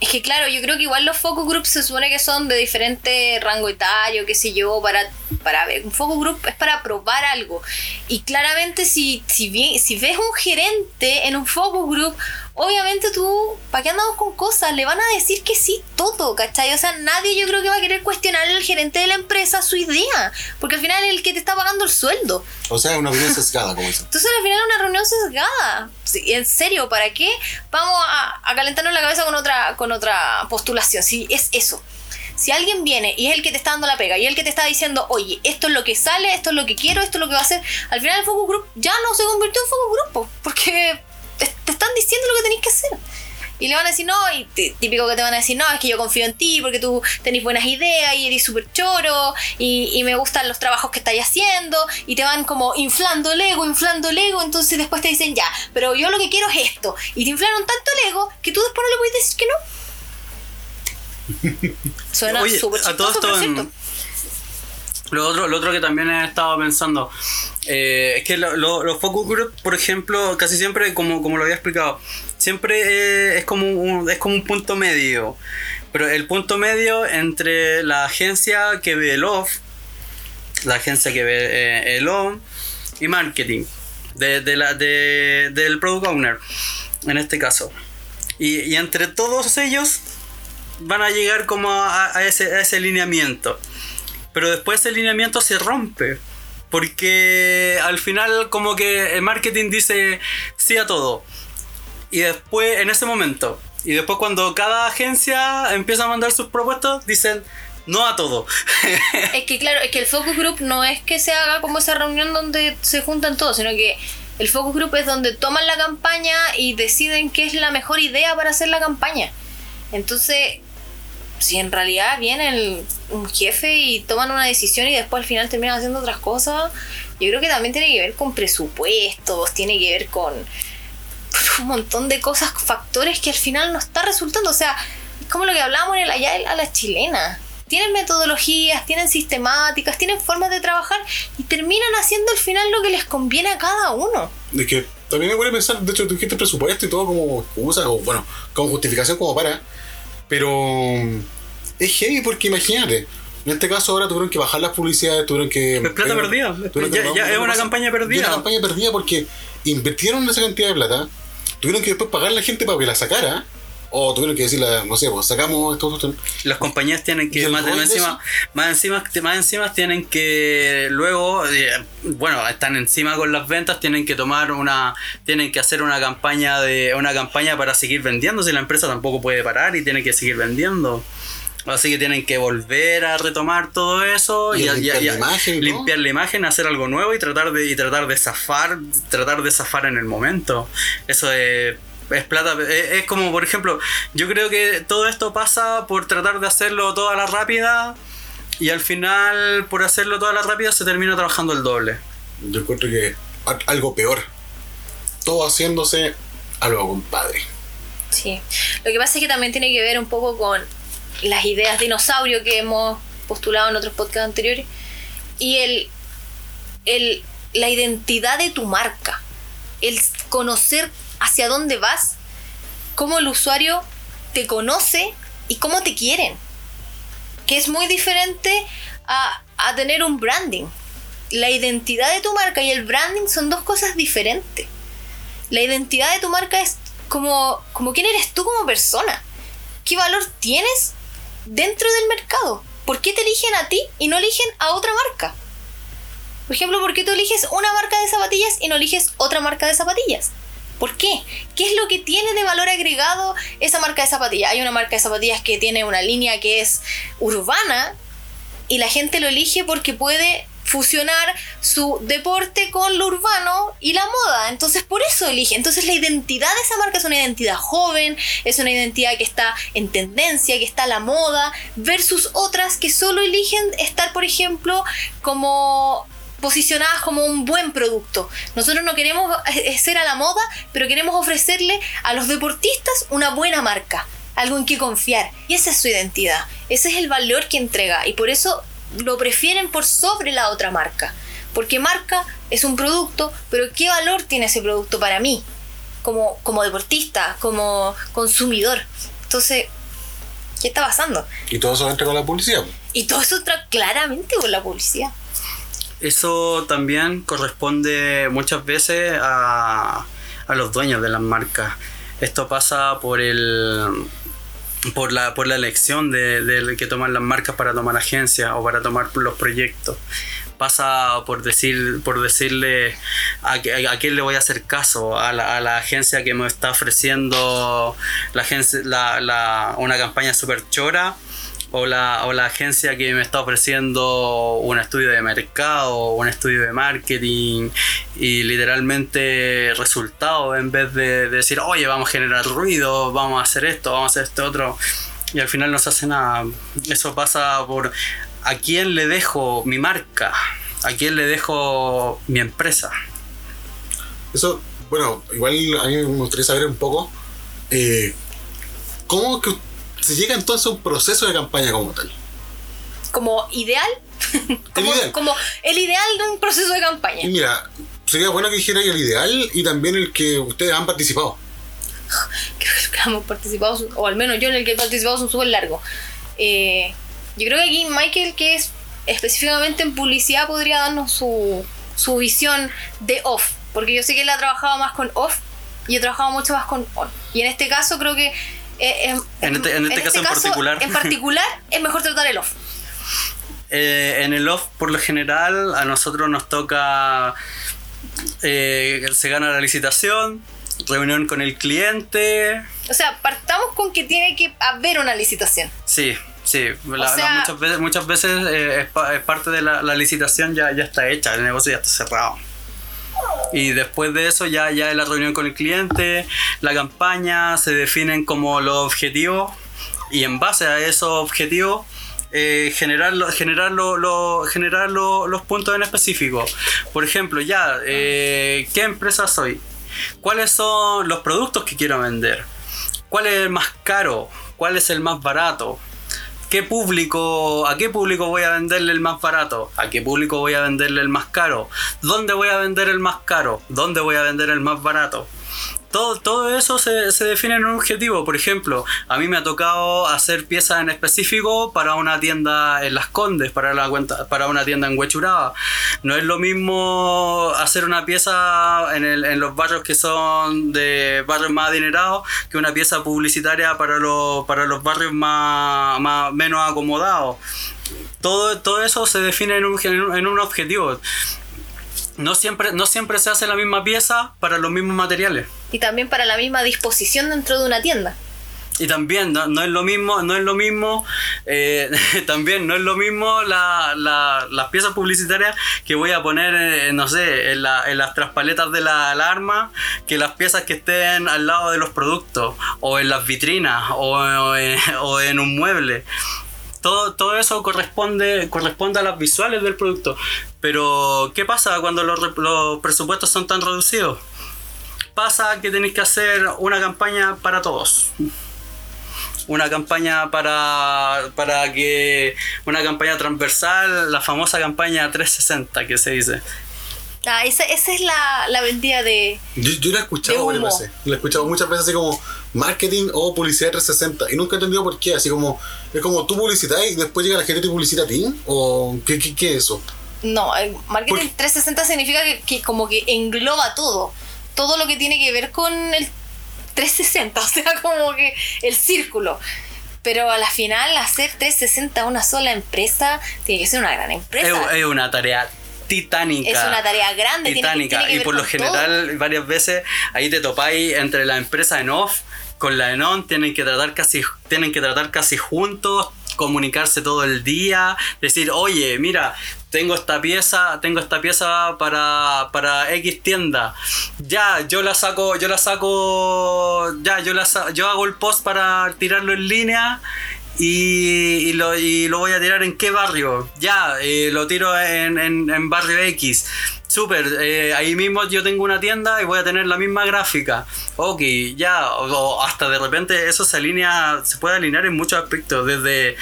Es que claro, yo creo que igual los focus groups se supone que son de diferente rango etario, qué sé yo, para, para ver. Un focus group es para probar algo. Y claramente si, si, si ves un gerente en un focus group, obviamente tú, ¿para qué andamos con cosas? Le van a decir que sí todo, ¿cachai? O sea, nadie yo creo que va a querer cuestionar al gerente de la empresa su idea, porque al final es el que te está pagando el sueldo. O sea, es una opinión sesgada, como dicen. Entonces al final es una reunión sesgada. Sí, en serio, ¿para qué vamos a, a calentarnos la cabeza con otra, con otra postulación? Si es eso. Si alguien viene y es el que te está dando la pega y es el que te está diciendo, oye, esto es lo que sale, esto es lo que quiero, esto es lo que va a hacer, al final el focus group ya no se convirtió en focus group, po, porque te, te están diciendo lo que tenéis que hacer. Y le van a decir, no, y típico que te van a decir, no, es que yo confío en ti porque tú tenés buenas ideas y eres súper choro y, y me gustan los trabajos que estáis haciendo y te van como inflando el ego, inflando el ego, entonces después te dicen, ya, pero yo lo que quiero es esto. Y te inflaron tanto el ego que tú después no le puedes decir que no. Suena súper a todo chistoso, pero es esto, cierto. Lo otro, lo otro que también he estado pensando eh, es que lo- lo- los focus group, por ejemplo, casi siempre, como, como lo había explicado, siempre eh, es, como un, es como un punto medio. Pero el punto medio entre la agencia que ve el off, la agencia que ve eh, el on y marketing del product owner, en este caso. Y, entre todos ellos van a llegar como a, a ese, a ese lineamiento. Pero después ese lineamiento se rompe. Porque al final como que el marketing dice sí a todo. Y después, en ese momento, y después cuando cada agencia empieza a mandar sus propuestas, dicen no a todo. Es que claro, es que el focus group no es que se haga como esa reunión donde se juntan todos, sino que el focus group es donde toman la campaña y deciden qué es la mejor idea para hacer la campaña. Entonces, si en realidad viene un jefe y toman una decisión y después al final terminan haciendo otras cosas, yo creo que también tiene que ver con presupuestos, tiene que ver con un montón de cosas, factores que al final no está resultando. O sea, es como lo que hablábamos en el allá a la chilena. Tienen metodologías, tienen sistemáticas, tienen formas de trabajar y terminan haciendo al final lo que les conviene a cada uno. Es que también me a pensar, de hecho, tú dijiste presupuesto y todo como excusa, o bueno, como justificación como para. Pero es heavy porque imagínate, en este caso ahora tuvieron que bajar las publicidades, tuvieron que. Es plata perdida. tuvieron que- Ya- ya es una campaña perdida. Y una campaña perdida porque invirtieron esa cantidad de plata, tuvieron que después pagar a la gente para que la sacara, o tuvieron que decirle, no sé, pues sacamos esto, esto, esto. Las compañías tienen ¿Y que más, encima, más encima, más encima tienen que luego, eh, bueno, están encima con las ventas, tienen que tomar una, tienen que hacer una campaña de, una campaña para seguir vendiendo, si la empresa tampoco puede parar y tiene que seguir vendiendo. Así que tienen que volver a retomar todo eso Y y, a- limpiar y a- la imagen y todo. limpiar la imagen, hacer algo nuevo y tratar de y tratar de zafar, tratar de zafar en el momento. Eso es, es plata, es, es como por ejemplo, yo creo que todo esto pasa por tratar de hacerlo toda la rápida y al final por hacerlo toda la rápida se termina trabajando el doble. Yo encuentro que algo peor. Todo haciéndose a lo compadre. Sí. Lo que pasa es que también tiene que ver un poco con las ideas dinosaurio que hemos postulado en otros podcasts anteriores y el, el la identidad de tu marca, el conocer hacia dónde vas, cómo el usuario te conoce y cómo te quieren, que es muy diferente a, a tener un branding. La identidad de tu marca y el branding son dos cosas diferentes. La identidad de tu marca es como, como quién eres tú como persona. ¿Qué valor tienes dentro del mercado? ¿Por qué te eligen a ti y no eligen a otra marca? Por ejemplo, ¿por qué tú eliges una marca de zapatillas y no eliges otra marca de zapatillas? ¿Por qué? ¿Qué es lo que tiene de valor agregado esa marca de zapatillas? Hay una marca de zapatillas que tiene una línea que es urbana y la gente lo elige porque puede fusionar su deporte con lo urbano y la moda. Entonces por eso elige. Entonces la identidad de esa marca es una identidad joven, es una identidad que está en tendencia, que está a la moda, versus otras que solo eligen estar, por ejemplo, como posicionadas como un buen producto. Nosotros no queremos ser a la moda, pero queremos ofrecerle a los deportistas una buena marca, algo en que confiar. Y esa es su identidad, ese es el valor que entrega y por eso lo prefieren por sobre la otra marca. Porque marca es un producto, pero ¿qué valor tiene ese producto para mí? Como, como deportista, como consumidor. Entonces, ¿qué está pasando? Y todo eso entra con la publicidad. Y todo eso entra claramente con la publicidad. Eso también corresponde muchas veces a, a los dueños de las marcas. Esto pasa por el por la, por la elección de, que toman las marcas para tomar agencias o para tomar los proyectos. Pasa por decir, por decirle a, a, quién le voy a hacer caso, a la, agencia que me está ofreciendo la agencia, la, una campaña super chora o la, o la agencia que me está ofreciendo un estudio de mercado, un estudio de marketing y literalmente resultados en vez de, decir, oye, vamos a generar ruido, vamos a hacer esto, vamos a hacer esto otro y al final no se hace nada. Eso pasa por a quién le dejo mi marca, a quién le dejo mi empresa. Eso, bueno, igual a mí me gustaría saber un poco eh, cómo que se llega entonces a un proceso de campaña como tal. Como ideal. como, el ideal. como el ideal de un proceso de campaña. Y mira, sería bueno que dijera el ideal y también el que ustedes han participado. Creo que hemos participado, o al menos yo en el que he participado, son súper largos. Eh, yo creo que aquí Michael, que es específicamente en publicidad, podría darnos su, su visión de off. Porque yo sé que él ha trabajado más con off y he trabajado mucho más con on. Y en este caso creo que eh, en, este, en, este, caso, en particular. En particular, es mejor tratar el off. Eh, en el off, por lo general, a nosotros nos toca. Eh, se gana la licitación, reunión con el cliente. O sea, partamos con que tiene que haber una licitación. Sí, sí. muchas veces, muchas veces es, parte de la, la, licitación ya, ya está hecha, el negocio ya está cerrado. Y después de eso ya, ya en la reunión con el cliente, la campaña, se definen como los objetivos y en base a esos objetivos eh, generar, lo, generar los puntos en específico. Por ejemplo, ya, eh, ¿qué empresa soy? ¿Cuáles son los productos que quiero vender? ¿Cuál es el más caro? ¿Cuál es el más barato? ¿Qué público, ¿A qué público voy a venderle el más barato? ¿A qué público voy a venderle el más caro? ¿Dónde voy a vender el más caro? ¿Dónde voy a vender el más barato? Todo, todo, eso se, se, define en un objetivo. Por ejemplo, a mí me ha tocado hacer piezas en específico para una tienda en Las Condes, para, la para una tienda en Huechuraba. No es lo mismo hacer una pieza en, el, en los barrios que son de barrios más adinerados que una pieza publicitaria para, los, para los barrios más, más menos acomodados. Todo, todo eso se define en un, en un objetivo no siempre, no siempre se hace la misma pieza para los mismos materiales. Y también para la misma disposición dentro de una tienda. Y también no, es lo mismo, no es lo mismo, eh, también no es lo mismo la, las piezas publicitarias que voy a poner, eh, no sé, en, las traspaletas de la alarma, que las piezas que estén al lado de los productos, o en las vitrinas, o, o en un mueble todo, todo eso corresponde, corresponde a las visuales del producto. Pero, ¿qué pasa cuando los presupuestos son tan reducidos? Pasa que tenéis que hacer una campaña para todos una campaña para, para que una campaña transversal, la famosa campaña 360 que se dice. Ah, esa, esa es la, la vendida de. Yo, yo la he escuchado varias veces. La he escuchado muchas veces así como marketing o publicidad 360. Y nunca he entendido por qué. Así como, es como tú publicitas y después llega la gente y te publicita a ti. ¿O qué, qué, es eso? No, marketing 360 significa que, que, como que engloba todo. Todo lo que tiene que ver con el 360, o sea, como que el círculo. Pero a la final, hacer 360 una sola empresa tiene que ser una gran empresa. Es, es una tarea titánica. Es una tarea grande, tiene que- titánica. tiene que y por lo general, varias veces ahí te topáis entre la empresa en off con la en on, tienen que tratar casi, tienen que tratar casi juntos, comunicarse todo el día, decir, oye, mira, tengo esta pieza, tengo esta pieza para, para X tienda. Ya, yo la saco, yo la saco, ya, yo la yo hago el post para tirarlo en línea y, y lo, y lo voy a tirar en qué barrio. Ya, eh, lo tiro en, en- en barrio X. Súper, eh, ahí mismo yo tengo una tienda y voy a tener la misma gráfica. Ok, ya, o, hasta de repente eso se alinea, se puede alinear en muchos aspectos, desde,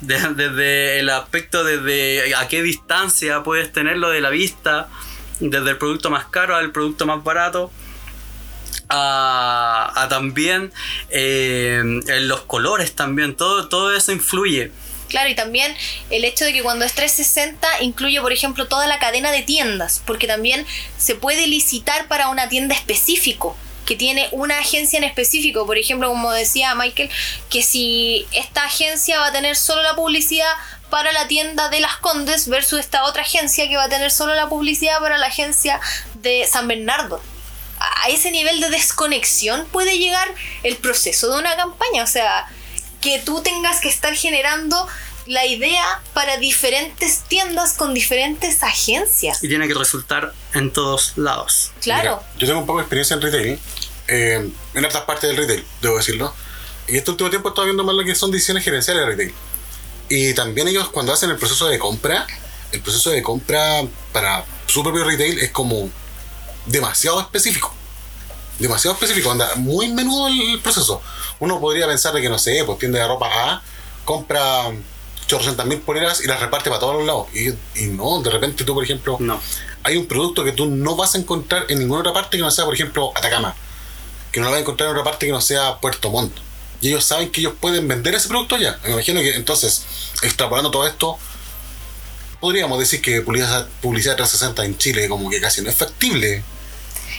de- desde el aspecto desde a qué distancia puedes tenerlo de la vista, desde el producto más caro al producto más barato a, a también eh, en los colores también, todo, todo eso influye. Claro, y también el hecho de que cuando es 360 incluye, por ejemplo, toda la cadena de tiendas, porque también se puede licitar para una tienda específico que tiene una agencia en específico, por ejemplo, como decía Michael, que si esta agencia va a tener solo la publicidad para la tienda de Las Condes versus esta otra agencia que va a tener solo la publicidad para la agencia de San Bernardo. A ese nivel de desconexión puede llegar el proceso de una campaña, o sea, que tú tengas que estar generando la idea para diferentes tiendas con diferentes agencias. Y tiene que resultar en todos lados. Claro. Mira, yo tengo un poco de experiencia en retail, eh, en otras partes del retail, debo decirlo. Y este último tiempo he estado viendo más lo que son decisiones gerenciales de retail. Y también ellos cuando hacen el proceso de compra, el proceso de compra para su propio retail es como demasiado específico. Demasiado específico, anda muy menudo el proceso. Uno podría pensar de que, no sé, pues tienda de ropa A compra 800 mil poleras y las reparte para todos los lados. Y, y no, de repente tú, por ejemplo, No. hay un producto que tú no vas a encontrar en ninguna otra parte que no sea, por ejemplo, Atacama. Que no lo vas a encontrar en otra parte que no sea Puerto Montt. Y ellos saben que ellos pueden vender ese producto ya. Me imagino que entonces, extrapolando todo esto, podríamos decir que publicidad, publicidad 360 en Chile como que casi no es factible.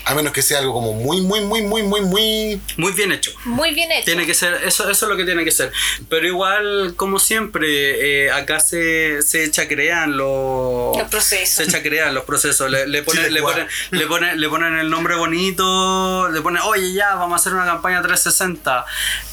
A menos que sea algo como muy, muy, muy, muy, muy, muy... Muy bien hecho. Muy bien hecho. Tiene que ser, eso, eso es lo que tiene que ser. Pero igual, como siempre, eh, acá se, se chacrean los, El proceso. Se chacrean los procesos. Le, le ponen, Chile le, ponen, le, ponen, le ponen el nombre bonito, le ponen, oye, ya, vamos a hacer una campaña 360.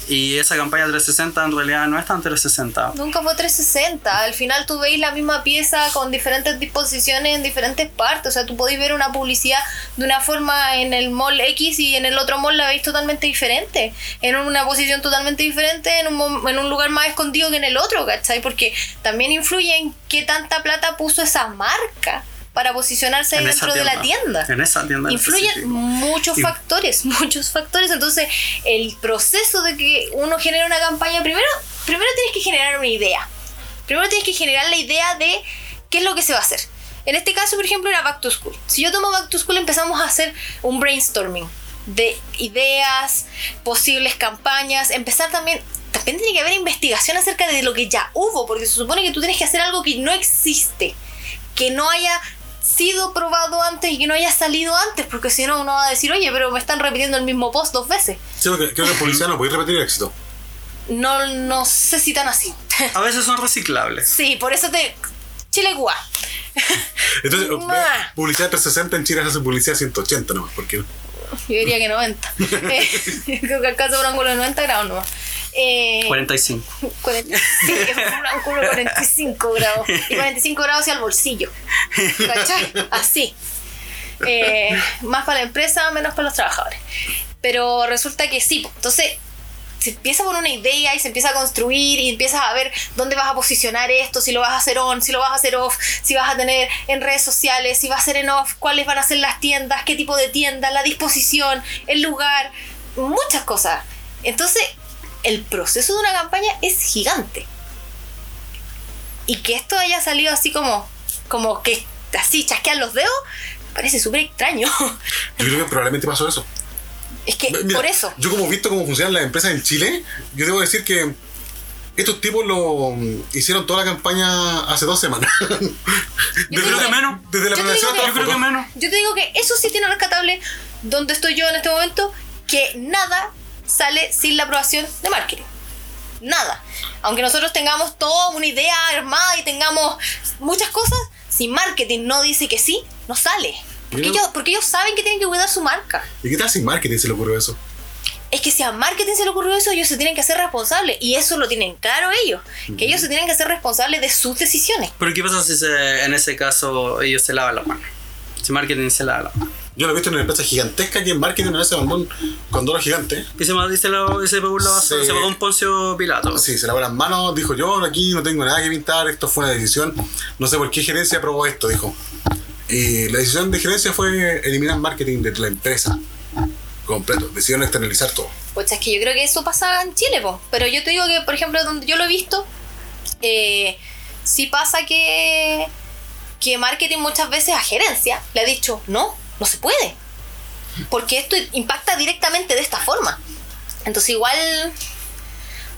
Y esa campaña 360 en realidad no es tan 360. Nunca fue 360. Al final tú veis la misma pieza con diferentes disposiciones en diferentes partes. O sea, tú podéis ver una publicidad de una forma en el mall X y en el otro mall la veis totalmente diferente. En una posición totalmente diferente, en un, en un lugar más escondido que en el otro, ¿cachai? Porque también influye en qué tanta plata puso esa marca para posicionarse En dentro de la tienda. En esa tienda. en Influyen muchos Y- factores, muchos factores. Entonces, el proceso de que uno genere una campaña, primero, primero tienes que generar una idea. Primero tienes que generar la idea de qué es lo que se va a hacer. En este caso, por ejemplo, era Back to School. Si yo tomo Back to School, empezamos a hacer un brainstorming de ideas, posibles campañas, empezar también... También tiene que haber investigación acerca de lo que ya hubo, porque se supone que tú tienes que hacer algo que no existe, que no haya sido probado antes y que no haya salido antes, porque si no uno va a decir, oye, pero me están repitiendo el mismo post dos veces. Sí, porque creo que publicidad no podéis repetir el éxito. No, no sé si tan así. A veces son reciclables. sí, por eso te... Chile Cuba. Entonces, Mua. publicidad 360 en Chile se hace publicidad 180 nomás, porque Yo diría que 90. Eh, Creo que alcanza un ángulo de 90 grados nomás. Eh, 45. 45, un ángulo de 45 grados. Y 45 grados hacia el bolsillo. ¿Cachai? Así. Eh, más para la empresa, menos para los trabajadores. Pero resulta que sí. Entonces, se empieza por una idea y se empieza a construir y empiezas a ver dónde vas a posicionar esto, si lo vas a hacer on, si lo vas a hacer off, si vas a tener en redes sociales, si va a ser en off, cuáles van a ser las tiendas, qué tipo de tienda, la disposición, el lugar, muchas cosas. Entonces, el proceso de una campaña es gigante. Y que esto haya salido así como, como que así chasquean los dedos, parece súper extraño. yo creo que probablemente pasó eso. Es que Mira, por eso. Yo como he visto cómo funcionan las empresas en Chile, yo debo decir que estos tipos lo hicieron toda la campaña hace dos semanas. creo la- que menos. Desde la Yo te digo Yo creo que menos. Yo te digo que eso sí tiene rescatable donde estoy yo en este momento, que nada sale sin la aprobación de marketing. Nada. Aunque nosotros tengamos toda una idea armada y tengamos muchas cosas, si marketing no dice que sí, no sale. Porque, ellos, porque ellos saben que tienen que cuidar su marca. ¿Y qué tal sin marketing se le ocurrió eso? Es que si a marketing se le ocurrió eso, ellos se tienen que hacer responsables. Y eso lo tienen claro ellos. Que ellos se tienen que hacer responsables de sus decisiones. Pero ¿qué pasa si se- en ese caso ellos se lavan las manos? Si marketing se lava las manos. Yo lo he visto en una empresa gigantesca que en marketing a veces mandó un condoro gigante. Y se, y se, la- y la pegó un Poncio Pilato. Sí, se lavó las manos, dijo yo aquí no tengo nada que pintar, esto fue una decisión. No sé por qué gerencia aprobó esto, dijo. Y la decisión de gerencia fue eliminar marketing de la empresa. Completo. Decidieron externalizar todo. Pues es que yo creo que eso pasa en Chile, po. pero yo te digo que, por ejemplo, donde yo lo he visto, eh, sí pasa que, que marketing muchas veces a gerencia le ha dicho, no, no se puede, porque esto impacta directamente de esta forma. Entonces igual,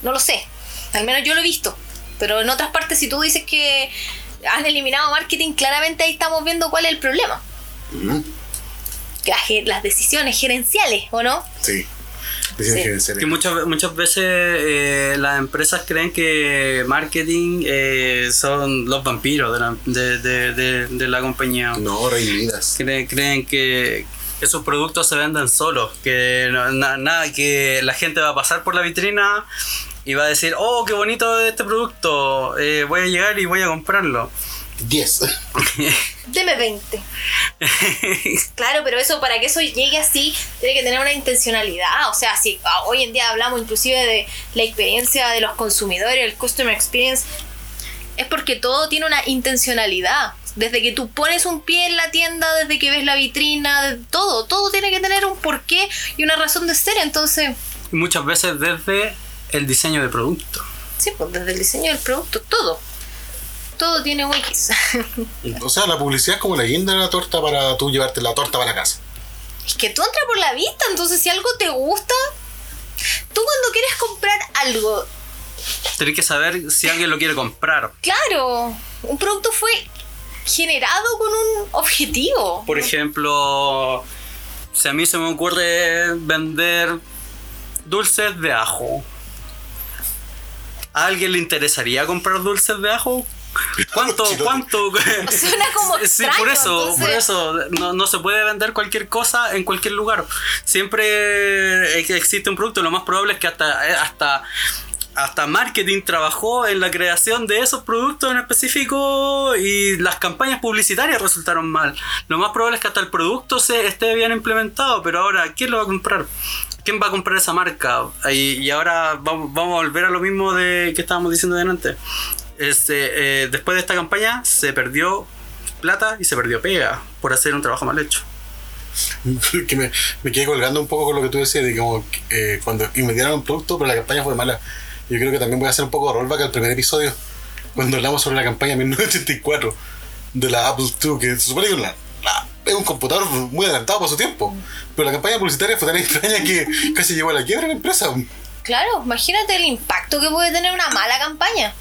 no lo sé, al menos yo lo he visto, pero en otras partes si tú dices que han eliminado marketing, claramente ahí estamos viendo cuál es el problema. Las, decisiones gerenciales, ¿o no? Sí. Sí. Que muchas, muchas veces eh, las empresas creen que marketing eh, son los vampiros de la, de, de- de- de la compañía. No, reinidas. Creen, creen que, que sus productos se venden solos, que no- na- nada, que la gente va a pasar por la vitrina y va a decir, oh, qué bonito este producto, eh, voy a llegar y voy a comprarlo. 10. Deme 20. Claro, pero eso para que eso llegue así tiene que tener una intencionalidad. O sea, si ah, hoy en día hablamos inclusive de la experiencia de los consumidores, el customer experience, es porque todo tiene una intencionalidad. Desde que tú pones un pie en la tienda, desde que ves la vitrina, todo, todo tiene que tener un porqué y una razón de ser. Entonces, muchas veces desde el diseño de producto. sí, pues desde el diseño del producto, todo. Todo tiene wikis. O sea, la publicidad es como la guinda de la torta para tú llevarte la torta para la casa. Es que tú entras por la vista, entonces si algo te gusta, tú cuando quieres comprar algo, Tienes que saber si alguien lo quiere comprar. claro, un producto fue generado con un objetivo. Por ejemplo, si a mí se me ocurre vender dulces de ajo, ¿a alguien le interesaría comprar dulces de ajo? ¿Cuánto? ¿Cuánto? Suena como Sí, extraño, por eso, entonces- por eso. No, no se puede vender cualquier cosa en cualquier lugar. Siempre existe un producto, lo más probable es que hasta, eh, hasta, hasta marketing trabajó en la creación de esos productos en específico y las campañas publicitarias resultaron mal. Lo más probable es que hasta el producto se esté bien implementado, pero ahora, ¿quién lo va a comprar? ¿Quién va a comprar esa marca? Y, y ahora vamos, vamos a volver a lo mismo de que estábamos diciendo delante. Este, eh, después de esta campaña se perdió plata y se perdió pega por hacer un trabajo mal hecho. que me, me quedé colgando un poco con lo que tú decías, de como eh, cuando inventaron un producto, pero la campaña fue mala. Yo creo que también voy a hacer un poco de rollback al primer episodio, cuando hablamos sobre la campaña 1984 de la Apple II, que se supone que la- la- es un computador muy adelantado para su tiempo. Pero la campaña publicitaria fue tan extraña que casi llegó a la quiebra la empresa. Claro, imagínate el impacto que puede tener una mala campaña.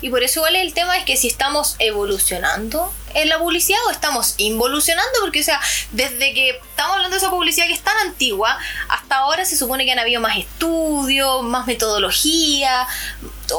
Y por eso igual el tema es que si estamos evolucionando en la publicidad o estamos involucionando, porque o sea, desde que estamos hablando de esa publicidad que es tan antigua, hasta ahora se supone que han habido más estudios, más metodología,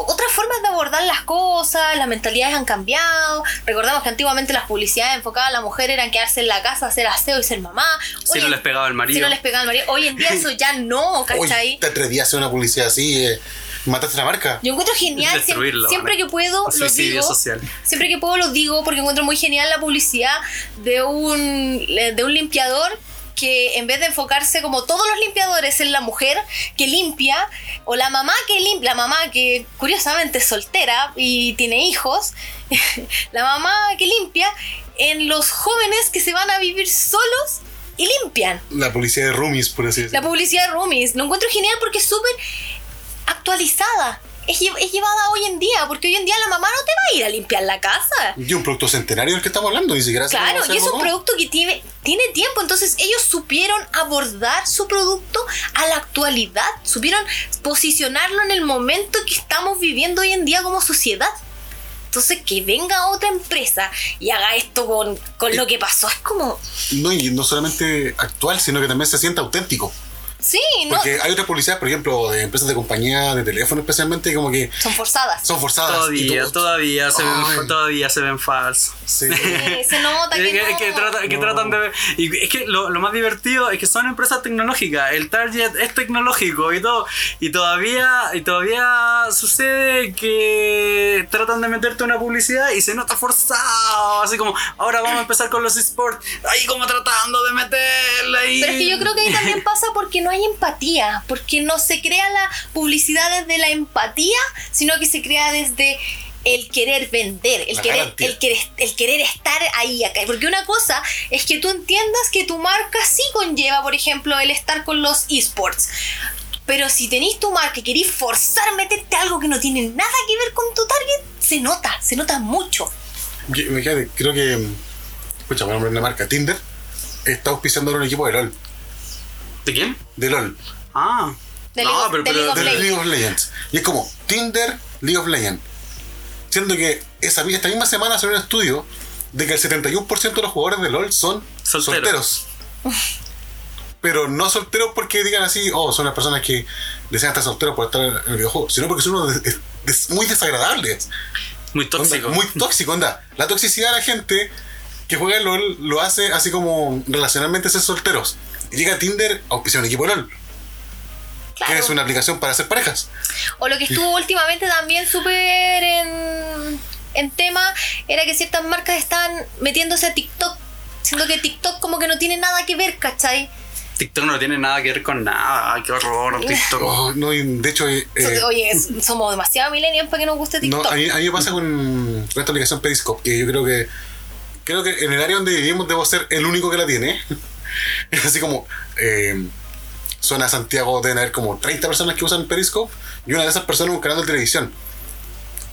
otras formas de abordar las cosas, las mentalidades han cambiado. Recordemos que antiguamente las publicidades enfocadas a la mujer eran quedarse en la casa, hacer aseo y ser mamá. Si Hoy no en- les pegaba el marido. Si no les pegaba el marido. Hoy en día eso ya no, Hoy ¿cachai? te atrevías a hacer una publicidad así, eh, mataste la marca. Yo encuentro genial, siempre, que puedo lo digo. social. Siempre que puedo lo digo porque encuentro muy genial la publicidad de un, de un limpiador que en vez de enfocarse como todos los limpiadores en la mujer que limpia o la mamá que limpia, la mamá que curiosamente es soltera y tiene hijos, la mamá que limpia en los jóvenes que se van a vivir solos y limpian. La publicidad de Roomies, por así La decirlo. publicidad de Roomies. Lo encuentro genial porque es súper actualizada. Es, lle- es llevada hoy en día, porque hoy en día la mamá no te va a ir a limpiar la casa. Y un producto centenario del que estamos hablando, ni siquiera Claro, y es un producto que tiene, tiene tiempo, entonces ellos supieron abordar su producto a la actualidad, supieron posicionarlo en el momento que estamos viviendo hoy en día como sociedad. Entonces, que venga otra empresa y haga esto con, con lo que pasó, es como. No, y no solamente actual, sino que también se siente auténtico. Sí, no. Porque hay otras publicidades, por ejemplo, de empresas de compañía, de teléfono especialmente, como que Son forzadas. son forzadas. y Todavía, tú- todavía se, ven, todavía se ven falsos. Sí. Sí, se nota Es que, que, no. es que tratan, que No. tratan de ver. Y es que lo, lo más divertido es que son empresas tecnológicas. El target es tecnológico y todo. Y todavía, y todavía sucede que tratan de meterte una publicidad y se nota forzado. Así como, ahora vamos a empezar con los esports. Ahí como tratando de meterle ahí. Pero es que yo creo que ahí también pasa porque no hay empatía, porque no se crea la publicidad desde la empatía, sino que se crea desde el querer vender, el querer, el, querer, el querer estar ahí acá. Porque una cosa es que tú entiendas que tu marca sí conlleva, por ejemplo, el estar con los esports. Pero si tenéis tu marca y queréis forzar a meterte algo que no tiene nada que ver con tu target, se nota, se nota mucho. Imagínate, creo que. Escucha, por ejemplo, una marca Tinder está auspiciando a un equipo de LOL. ¿De quién? De LOL. Ah. De no, League of- pero, de pero- League of de Legends. League of Legends. Y es como Tinder, League of Legends. Siendo que esa, esta misma semana salió un estudio de que el 71% de los jugadores de LOL son Solteros. solteros. Pero no solteros porque digan así, oh, son las personas que desean estar solteros por estar en el videojuego, sino porque son unos des- des- muy desagradables. muy Onda, tóxico. muy tóxico, onda. La toxicidad de la gente que juega LOL lo hace así como relacionalmente ser solteros. Y llega a Tinder a auspiciar un equipo LOL, Claro. que es una aplicación para hacer parejas. O lo que estuvo últimamente también súper en, en tema era que ciertas marcas están metiéndose a TikTok. Siendo que TikTok como que no tiene nada que ver, ¿cachai? TikTok no tiene nada que ver con nada. Qué horror, TikTok. Oh, no, de hecho, eh, Oye, somos demasiado millennials para que nos guste no, TikTok. a, mí, a mí me pasa con esta aplicación Periscope, que yo creo que creo que en el área donde vivimos debo ser el único que la tiene. Es así como eh, zona Santiago deben haber como 30 personas que usan Periscope y una de esas personas un canal de televisión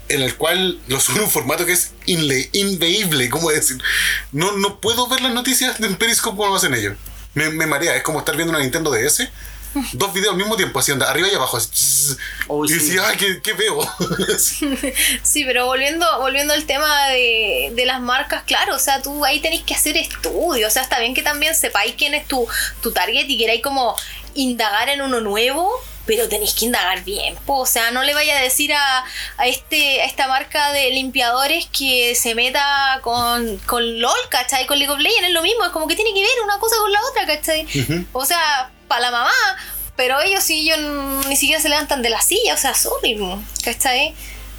en el cual lo sube un formato que es inveíble, ¿cómo decir? No, no puedo ver las noticias en Periscope como lo hacen ellos. Me, me marea, es como estar viendo una Nintendo DS. Dos videos al mismo tiempo, así onda, arriba y abajo. así, Oh, y sí. decía, ay, ¿qué, qué veo? Sí, pero volviendo, volviendo al tema de, de las marcas, claro, o sea, tú ahí tenés que hacer estudios, o sea, está bien que también sepáis quién es tu, tu target y queráis como indagar en uno nuevo, pero tenéis que indagar bien, po. o sea, no le vaya a decir a, a, este, a esta marca de limpiadores que se meta con, con LOL, ¿cachai? Con League of Legends, es lo mismo, es como que tiene que ver una cosa con la otra, ¿cachai? O sea, para la mamá, pero ellos sí, ellos ni siquiera se levantan de la silla, o sea, sorry, ¿cachai?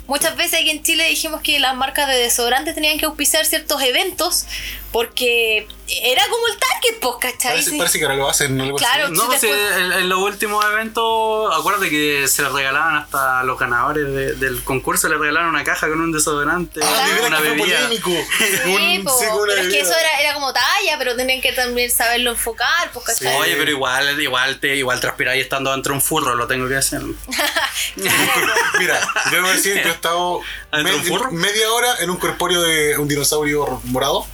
Muchas veces aquí en Chile dijimos que las marcas de desodorantes tenían que auspiciar ciertos eventos porque era como el target, pues, ¿cachai? Parece, Sí. parece que ahora lo hacen, ¿no? Claro. No, pues después- sí, en, en los últimos eventos, acuérdate que se les regalaban hasta a los ganadores de- del concurso, les regalaron una caja con un desodorante, Ah, una bebida. polémico. Sí, Un- po, sí, pero es que eso era, era como talla, pero tenían que también saberlo enfocar, pues, ¿cachai? Oye, pero igual, igual te, igual transpiráis estando dentro de un furro, lo tengo que decir. Mira, debo decir, yo he estado ¿Adentro de un med- furro? media hora en un corpóreo de un dinosaurio morado.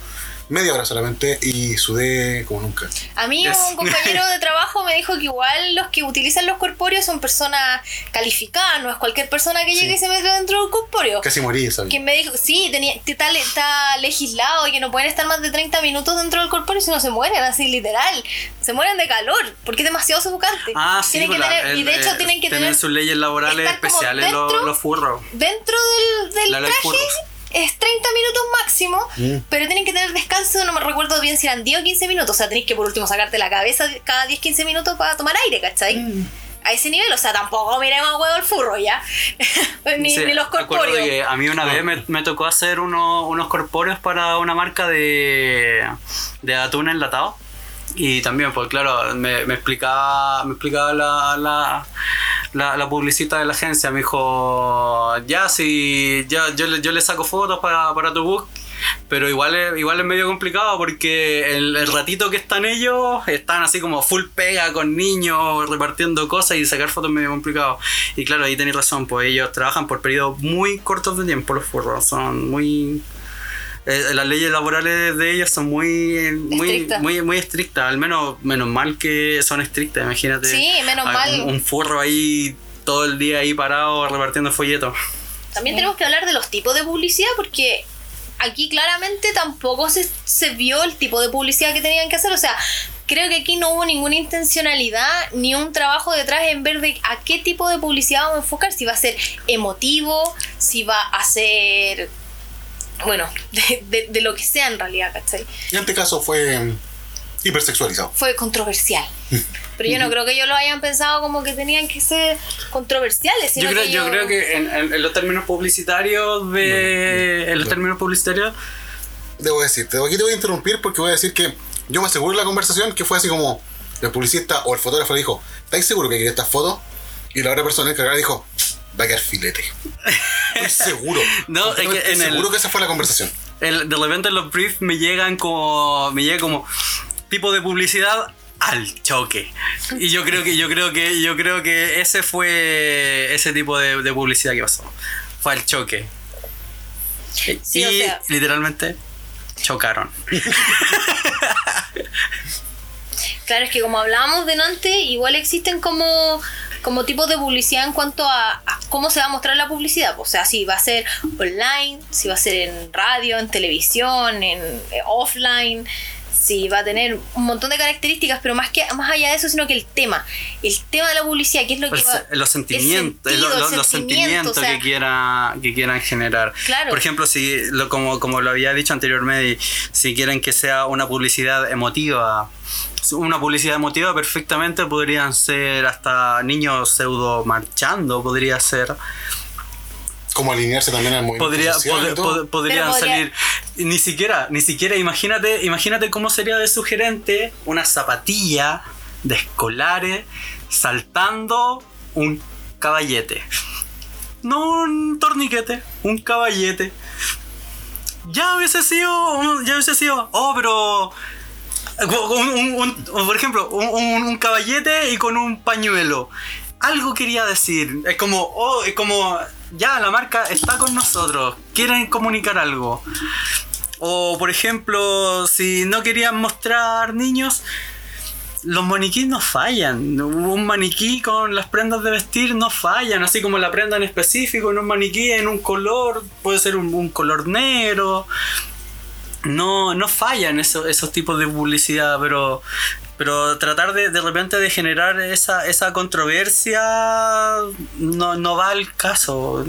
Media hora solamente y sudé como nunca. A mí Yes. un compañero de trabajo me dijo que igual los que utilizan los corpóreos son personas calificadas, no es cualquier persona que llegue y se mete dentro del corpóreo. Casi morí, ¿sabes? Que me dijo, sí, tenía, está, está legislado y que no pueden estar más de 30 minutos dentro del corpóreo si no se mueren, así literal. Se mueren de calor, porque es demasiado sofocante. Ah, sí, Tienen que pues la- tener, y de hecho eh, tienen que tienen tener sus leyes laborales especiales los, dentro- los furros. dentro del, del traje furros. Es 30 minutos máximo, Mm. pero tienen que tener descanso, no me recuerdo bien si eran 10 o 15 minutos, o sea, tenéis que por último sacarte la cabeza cada 10-15 minutos para tomar aire, ¿cachai? Mm. A ese nivel, o sea, tampoco miremos a huevo el furro ya, ni, Sí, ni los corpóreos. que a mí una vez me, me tocó hacer uno- unos corpóreos para una marca de, de atún enlatado. Y también, pues claro, me, me explicaba, me explicaba la, la, la, publicista de la agencia. Me dijo, ya, si ya, yo, yo le saco fotos para, para tu book. Pero igual es, igual es medio complicado porque el, el ratito que están ellos están así como full pega con niños repartiendo cosas y sacar fotos es medio complicado. Y claro, ahí tenéis razón, pues ellos trabajan por periodos muy cortos de tiempo los furros, son muy... eh, las leyes laborales de ellos son muy muy Estrictas. muy muy estrictas al menos menos mal que son estrictas imagínate Sí, menos mal. un, un furro ahí todo el día ahí parado repartiendo folletos también tenemos que hablar de los tipos de publicidad porque aquí claramente tampoco se, se vio el tipo de publicidad que tenían que hacer. O sea, creo que aquí no hubo ninguna intencionalidad ni un trabajo detrás en ver de a qué tipo de publicidad vamos a enfocar. Si va a ser emotivo, si va a ser. Bueno, de, de- de lo que sea en realidad, ¿cachai? Y en este caso fue mm, hipersexualizado. Fue controversial. Pero yo no creo que ellos lo hayan pensado como que tenían que ser controversiales. sino Yo creo, que yo creo que en, en- en los términos publicitarios de. en los términos publicitarios. Debo decirte, aquí te voy a interrumpir porque voy a decir que yo me aseguro en la conversación que fue así como el publicista o el fotógrafo le dijo, ¿estáis seguro que quiere estas fotos? Y la otra persona encargada dijo, va a quedar filete. Estoy seguro. No, es que Estoy en el- seguro que esa fue la conversación. el- de repente los briefs me llegan como. me llega como. tipo de publicidad al choque. Y yo creo que, yo creo que, yo creo que ese fue ese tipo de, de publicidad que pasó. Fue al choque. Sí, y o sea- literalmente chocaron. Claro, es que como hablábamos delante, igual existen como, como tipos de publicidad en cuanto a, a cómo se va a mostrar la publicidad. O sea, si va a ser online, si va a ser en radio, en televisión, en eh, offline, si va a tener un montón de características, pero más que más allá de eso, sino que el tema, el tema de la publicidad, que es lo que El va, se- los sentimientos, lo- sentido, lo- el los sentimiento, sentimientos o sea, que, quiera, que quieran generar. Claro. Por ejemplo, si lo, como, como lo había dicho anteriormente, si quieren que sea una publicidad emotiva, una publicidad emotiva perfectamente podrían ser hasta niños pseudo marchando, podría ser. Como alinearse también al movimiento Podría, social pod- podrían podría- salir ni siquiera, ni siquiera imagínate, imagínate cómo sería de sugerente una zapatilla de escolares saltando un caballete. No un torniquete, un caballete. Ya hubiese sido, ya hubiese sido, oh, pero un- un- un- por ejemplo, un, un- un caballete y con un pañuelo. Algo quería decir. Es como, oh, es como, ya la marca está con nosotros. Quieren comunicar algo. O, por ejemplo, si no querían mostrar niños, los maniquís no fallan. Un maniquí con las prendas de vestir no fallan. Así como la prenda en específico en un maniquí en un color, puede ser un, color negro no, no fallan esos, esos tipos de publicidad, pero, pero tratar de, de repente de generar esa, esa controversia no, no va al caso.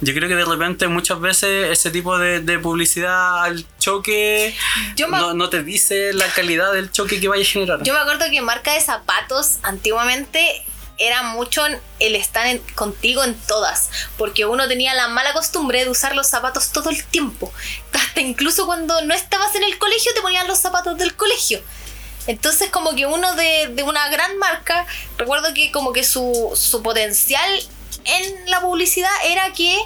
Yo creo que de repente muchas veces ese tipo de, de publicidad al choque Yo no, no te dice la calidad del choque que vaya a generar. Yo me acuerdo que marca de zapatos antiguamente era mucho el estar en- contigo en todas, porque uno tenía la mala costumbre de usar los zapatos todo el tiempo. Hasta incluso cuando no estabas en el colegio te ponían los zapatos del colegio. Entonces como que uno de, de una gran marca, recuerdo que como que su, su potencial en la publicidad era que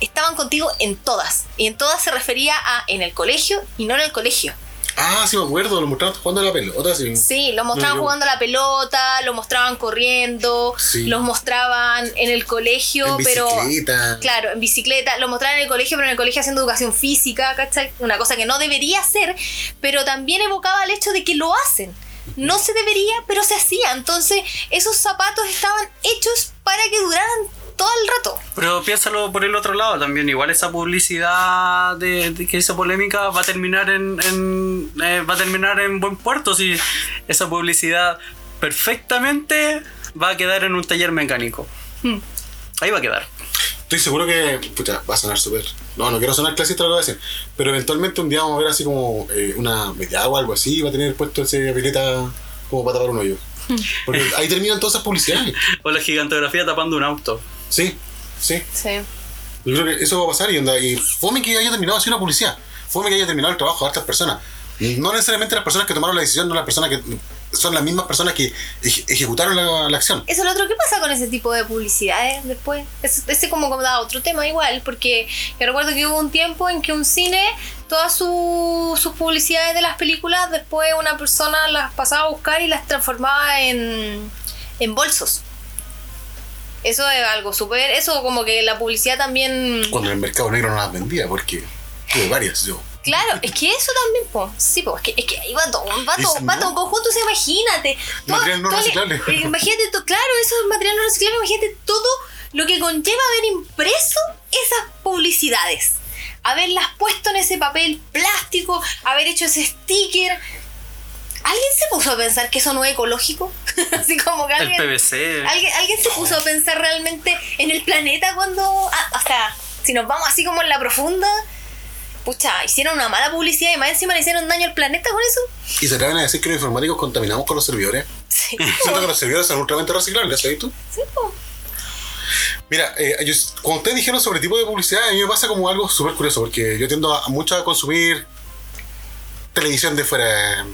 estaban contigo en todas. Y en todas se refería a en el colegio y no en el colegio. Ah, sí me acuerdo, lo mostraban jugando a la pelota, sí. Sí, lo mostraban No, jugando a la pelota, lo mostraban corriendo, Sí. los mostraban en el colegio, En pero. bicicleta. Claro, en bicicleta, lo mostraban en el colegio, pero en el colegio haciendo educación física, ¿cachai? Una cosa que no debería hacer, pero también evocaba el hecho de que lo hacen. No se debería, pero se hacía. Entonces, esos zapatos estaban hechos para que duraran todo el rato. Pero piénsalo por el otro lado también. Igual esa publicidad de, de que esa polémica va a terminar en, en, eh, va a terminar en buen puerto si esa publicidad perfectamente va a quedar en un taller mecánico. Hmm. Ahí va a quedar. Estoy seguro que, pucha, va a sonar súper. No, no quiero sonar clasista lo que voy a decir. Pero eventualmente un día vamos a ver así como eh, una media o algo así. Va a tener puesto ese pileta como para tapar un hoyo. Porque ahí terminan todas esas publicidades. O la gigantografía tapando un auto. Sí, sí. Sí. Yo creo que eso va a pasar y, onda, y fome que haya terminado así una publicidad. Fome que haya terminado el trabajo de otras personas. No necesariamente las personas que tomaron la decisión, no las personas que. Son las mismas personas que eje- ejecutaron la, la acción. Eso es lo otro. ¿Qué pasa con ese tipo de publicidades después? Ese, ese como como da otro tema igual, porque yo recuerdo que hubo un tiempo en que un cine, todas su- sus publicidades de las películas, después una persona las pasaba a buscar y las transformaba en, en bolsos. Eso es algo súper... Eso como que la publicidad también... Cuando en el mercado negro no las vendía, porque tuve varias yo. Claro, es que eso también, po. Sí, po, es que, es que ahí va todo, va todo, va conjunto, o sea, imagínate. todo- Material no todo reciclable. eh, imagínate, todo, claro, eso es material no reciclable, imagínate todo lo que conlleva haber impreso esas publicidades, haberlas puesto en ese papel plástico, haber hecho ese sticker, ¿alguien se puso a pensar que eso no es ecológico? Así como que El alguien, PVC. ¿alguien, alguien se puso a pensar realmente en el planeta cuando... ah, o sea, si nos vamos así como en la profunda, pucha, hicieron una mala publicidad y más encima le hicieron daño al planeta con eso. Y se atreven a decir que los informáticos contaminamos con los servidores. Sí, Siento que los servidores son ultramente reciclables, ¿sabes tú? sí, po. Mira, eh, yo- cuando ustedes dijeron sobre tipo de publicidad, a mí me pasa como algo súper curioso, porque yo tiendo a, mucho a consumir televisión de fuera,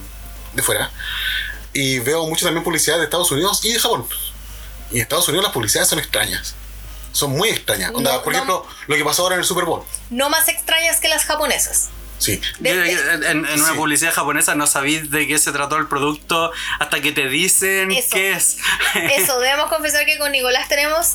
de fuera, y veo mucho también publicidad de Estados Unidos y de Japón. Y en Estados Unidos las publicidades son extrañas. Son muy extrañas. Onda, No, por no. ejemplo, lo que pasó ahora en el Super Bowl. No más extrañas que las japonesas. Sí. De- de- en, en una Sí. publicidad japonesa no sabéis de qué se trató el producto hasta que te dicen Eso. qué es. Eso, debemos confesar que con Nicolás tenemos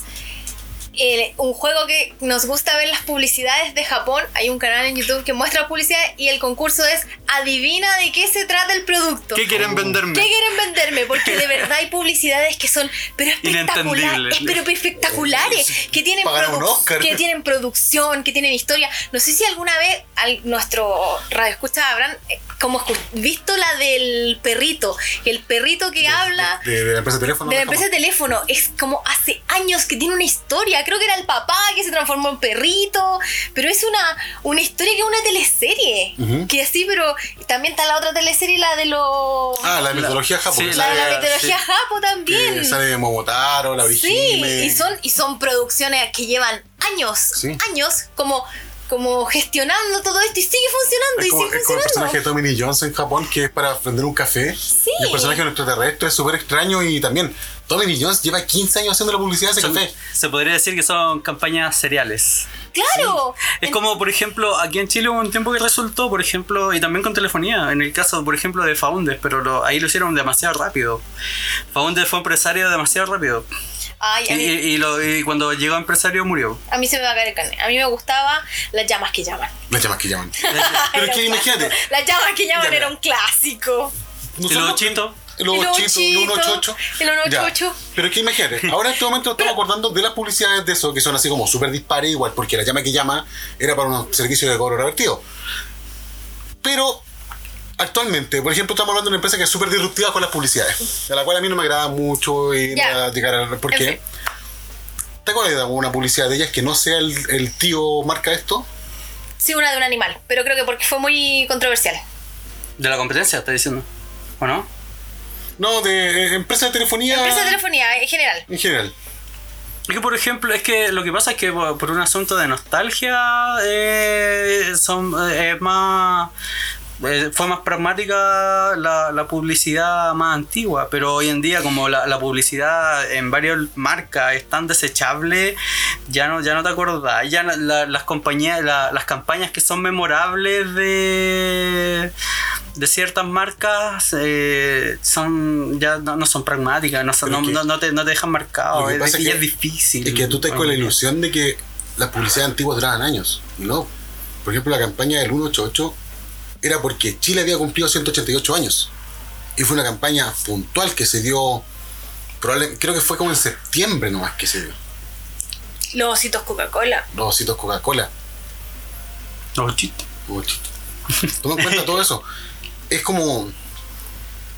eh, un juego que nos gusta ver las publicidades de Japón. Hay un canal en YouTube que muestra publicidad y el concurso es adivina de qué se trata el producto. ¿Qué quieren venderme? ¿Qué quieren venderme? Porque de verdad hay publicidades que son pero espectaculares, pero espectaculares, que tienen, que tienen producción, que tienen historia. No sé si alguna vez al, nuestro radio escucha habrán eh, como visto la del perrito, el perrito que habla De, de la empresa de teléfono. de la empresa de teléfono es como hace años que tiene una historia. Creo que era el papá que se transformó en perrito. Pero es una, una historia que es una teleserie. Ujú. Que así, pero también está la otra teleserie, la de los. Ah, la mitología Sí, japonesa. la de la la- mitología sí. japo también. Que sale Momotaro, la Sí, Orihime. y son, y son producciones que llevan años, Sí. años, como, como gestionando todo esto y sigue funcionando Es y como, sigue es como el personaje de funcionando. Tommy Lee Jones en Japón que es para vender un café. Sí. Y el personaje de nuestro extraterrestre es súper extraño y también Tommy Lee Jones lleva 15 años haciendo la publicidad de ese café. se podría decir que son campañas seriales. Claro. Es como, por ejemplo, aquí en Chile hubo un tiempo que resultó, por ejemplo, y también con telefonía, en el caso, por ejemplo, de Faundes, pero lo- ahí lo hicieron demasiado rápido. Faundes fue empresario demasiado rápido. Ay, Y, mí, y- y lo- y cuando llegó a empresario murió. a mí se me va a caer el carne. A mí me gustaba las llamas que llaman. Las llamas que llaman. Pero es que imagínate. Las llamas que llaman Ya, era un clásico. Y nosotros- los chitos. Los El ochitos, ochito, el 188. el 188. Ya. Pero es que imagínate, ahora en este momento estamos acordando de las publicidades de eso, que son así como súper dispares, igual, porque la llama que llama era para un servicio de cobro revertido. Pero actualmente, por ejemplo, estamos hablando de una empresa que es súper disruptiva con las publicidades, de la cual a mí no me agrada mucho y no Ya. voy a llegar a por En qué. fin. ¿Te acuerdas de alguna publicidad de ellas que no sea el, el tío marca esto? Sí, una de un animal, pero creo que porque fue muy controversial. De la competencia, está diciendo. ¿O no? No, de eh, empresa de telefonía Empresa de telefonía en general. en general. Es que, por ejemplo, es que lo que pasa es que por por un asunto de nostalgia eh, son eh, es más eh, fue más pragmática la, la publicidad más antigua, pero hoy en día como la, la publicidad en varias marcas es tan desechable, ya no, ya no te acordás, ya la- la- las compañías, la- las campañas que son memorables de de ciertas marcas eh, son ya no, no son pragmáticas, no, son- no, que- no- no te, no te dejan marcado, Lo que es, es difícil. Es que tú estás con la ilusión de que las publicidades antiguas duraban años. No. Por ejemplo, la campaña del 188 era porque Chile había cumplido 188 años. Y fue una campaña puntual que se dio, probablemente, creo que fue como en septiembre nomás que se dio. Los ositos Coca-Cola. Los ositos Coca-Cola. No, chiste. Oh, chito. Toma en cuenta todo eso. Es como.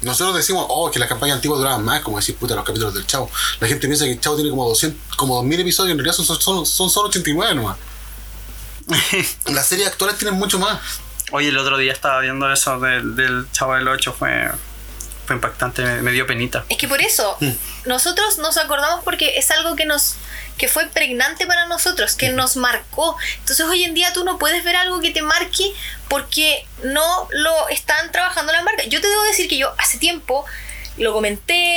Nosotros decimos, oh, que las campañas antiguas duraban más, como decir, puta, los capítulos del Chavo. La gente piensa que el Chavo tiene como 200, como 2000 episodios, en realidad son, son, son, son solo 89 nomás. Las series actuales tienen mucho más. Oye, el otro día estaba viendo eso del, del Chavo del 8, fue, fue impactante, me, me dio penita. Es que por eso Mm. nosotros nos acordamos porque es algo que nos que fue pregnante para nosotros, que nos marcó. Entonces hoy en día tú no puedes ver algo que te marque porque no lo están trabajando las marcas. Yo te debo decir que yo hace tiempo lo comenté,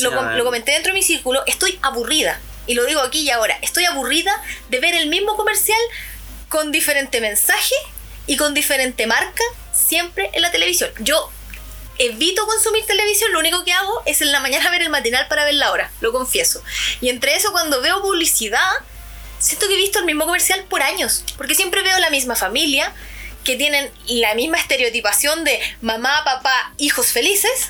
lo comenté dentro de mi círculo, estoy aburrida. Y lo digo aquí y ahora, estoy aburrida de ver el mismo comercial con diferente mensaje y con diferente marca siempre en la televisión. Yo evito consumir televisión, lo único que hago es en la mañana ver el matinal para ver la hora, lo confieso. Y entre eso, cuando veo publicidad, siento que he visto el mismo comercial por años, porque siempre veo la misma familia, que tienen la misma estereotipación de mamá, papá, hijos felices.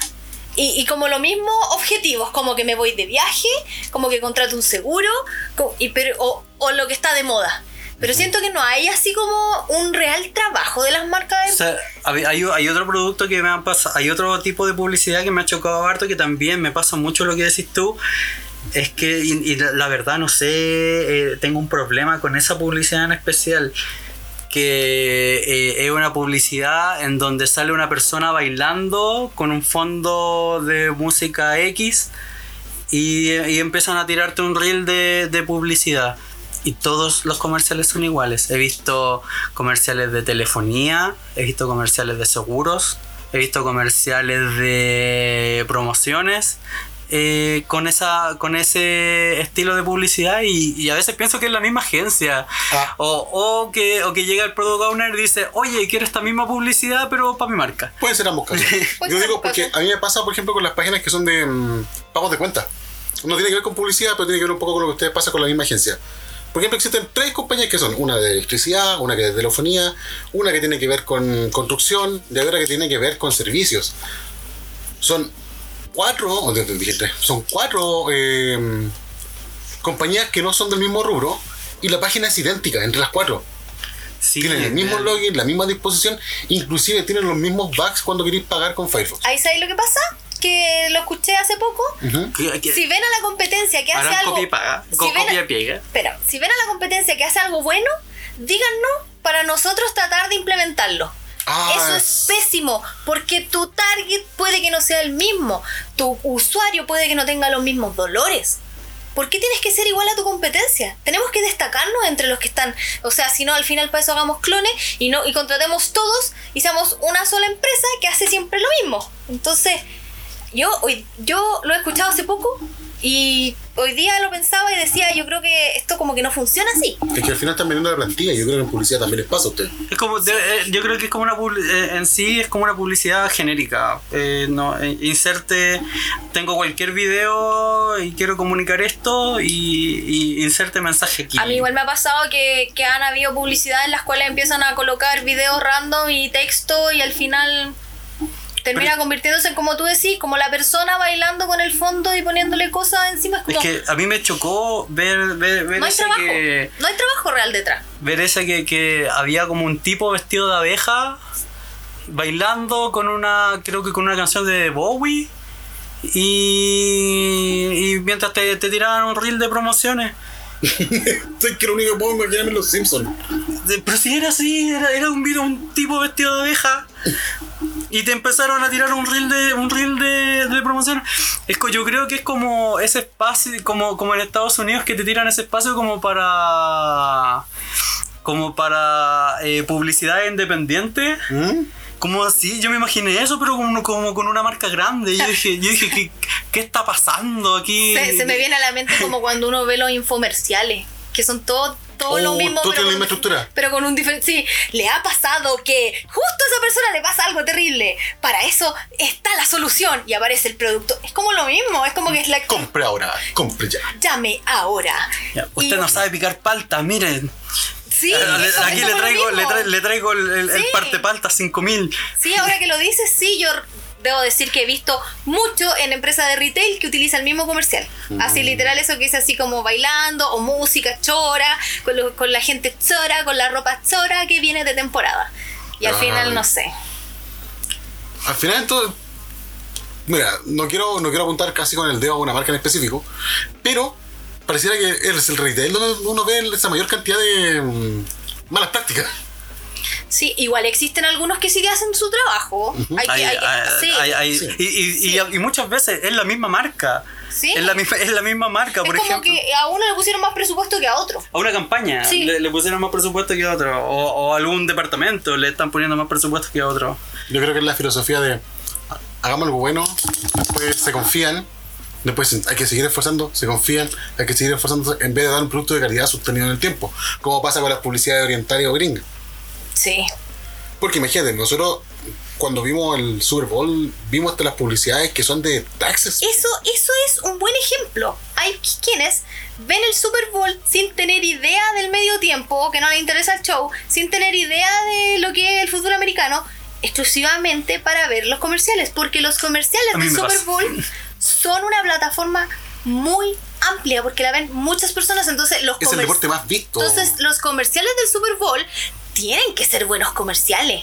Y, y como lo mismo objetivos, como que me voy de viaje, como que contrato un seguro, co- y pero, o, o lo que está de moda. Pero siento que no hay así como un real trabajo de las marcas de O sea, hay, otro producto que me ha pasado, hay otro tipo de publicidad que me ha chocado harto que también me pasa mucho lo que decís tú. Es que, y, y la, la verdad, no sé, eh, tengo un problema con esa publicidad en especial. Que eh, es una publicidad en donde sale una persona bailando con un fondo de música X y, y empiezan a tirarte un reel de, de publicidad. Y todos los comerciales son iguales. He visto comerciales de telefonía, he visto comerciales de seguros, he visto comerciales de promociones. eh, con esa con ese estilo de publicidad y, y a veces pienso que es la misma agencia Ah. o, o que o que llega el product owner y dice oye quiero esta misma publicidad pero para mi marca Pueden ser ambos casos. Yo digo porque a mí me pasa, por ejemplo, con las páginas que son de mm, pagos de cuenta. No tiene que ver con publicidad, pero tiene que ver un poco con lo que ustedes pasa con la misma agencia. Por ejemplo, existen tres compañías que son una de electricidad, una que es de telefonía, una que tiene que ver con construcción y otra que tiene que ver con servicios. Son cuatro, o dije tres, son cuatro eh, compañías que no son del mismo rubro y la página es idéntica entre las cuatro. Sí, Tienen el mismo login, la misma disposición, inclusive tienen los mismos bugs cuando queréis pagar con Firefox. Ahí sabéis lo que pasa, que lo escuché hace poco. Que- que- Si ven a la competencia que hace algo. copia y paga si con ven a- copia y pega Espera, si ven a la competencia que hace algo bueno, díganos para nosotros tratar de implementarlo. Ah, Eso es pésimo, porque tu target puede que no sea el mismo, tu usuario puede que no tenga los mismos dolores. ¿Por qué tienes que ser igual a tu competencia? Tenemos que destacarnos entre los que están. O sea, si no, al final para eso hagamos clones y no y contratemos todos y seamos una sola empresa que hace siempre lo mismo. Entonces, yo hoy yo lo he escuchado hace poco y hoy día lo pensaba y decía, yo creo que esto como que no funciona así. Es que al final están vendiendo la plantilla. Yo creo que en publicidad también les pasa a ustedes. Es como, de- eh, yo creo que es como una eh, en sí es como una publicidad genérica. Eh, no, eh, inserte, tengo cualquier video y quiero comunicar esto y, y inserte mensaje aquí. A mí igual me ha pasado que, que han habido publicidades en las cuales empiezan a colocar videos random y texto y al final termina convirtiéndose en como tú decís, como la persona bailando con el fondo y poniéndole cosas encima. Es Es como, que a mí me chocó ver, ver, ver no hay ese trabajo, que no hay trabajo real detrás. ver ese que, que había como un tipo vestido de abeja bailando con una creo que con una canción de Bowie y, y mientras te, te tiraban un reel de promociones Sé que lo único que puedo imaginarme es los Simpsons. Pero si era así, era, era un video, un tipo vestido de abeja. Y te empezaron a tirar un reel de un reel de, de promoción. Es que yo creo que es como ese espacio, como, como en Estados Unidos que te tiran ese espacio como para. como para eh, publicidad independiente. ¿Mm? Como así, yo me imaginé eso, pero como, como con una marca grande. Yo dije, yo dije ¿qué, ¿qué está pasando aquí? Se, se me viene a la mente como cuando uno ve los infomerciales, que son todos todo Oh, lo mismo. todo pero tiene la misma estructura. Pero con un diferente. Sí, le ha pasado que justo a esa persona le pasa algo terrible. Para eso está la solución y aparece el producto. Es como lo mismo, es como que es la. Compre ahora, compre ya. Llame ahora. Ya, usted Y- no sabe picar palta, miren. Sí, Eh, eso- aquí le traigo, le, mismo. tra- le traigo el, el, parte palta 5000. Sí, ahora que lo dices, sí, yo debo decir que he visto mucho en empresas de retail que utiliza el mismo comercial. Así literal eso que es así como bailando o música chora, con, lo- con la gente chora, con la ropa chora que viene de temporada. Y al Ay. final no sé. Al final entonces, mira, no quiero, no quiero apuntar casi con el dedo a una marca en específico, pero pareciera que es el retail donde uno ve esa mayor cantidad de mm, malas prácticas. Sí, igual existen algunos que sí que hacen su trabajo. Y, muchas veces es la misma marca. Sí. Es la misma, es la misma marca, es por como ejemplo. que a uno le pusieron más presupuesto que a otro. A una campaña Sí. le, le pusieron más presupuesto que a otro. O, o a algún departamento le están poniendo más presupuesto que a otro. Yo creo que es la filosofía de hagamos algo bueno, después se confían, después hay que seguir esforzando, se confían, hay que seguir esforzando en vez de dar un producto de calidad sostenido en el tiempo, como pasa con las publicidades orientales o gringas. Sí. Porque imagínate, nosotros cuando vimos el Super Bowl, vimos hasta las publicidades que son de taxes. Eso, eso es un buen ejemplo. Hay quienes ven el Super Bowl sin tener idea del medio tiempo, que no les interesa el show, sin tener idea de lo que es el fútbol americano, exclusivamente para ver los comerciales, porque los comerciales del Super pasa. Bowl son una plataforma muy amplia porque la ven muchas personas, entonces los Es el deporte más visto. Entonces los comerciales del Super Bowl tienen que ser buenos comerciales.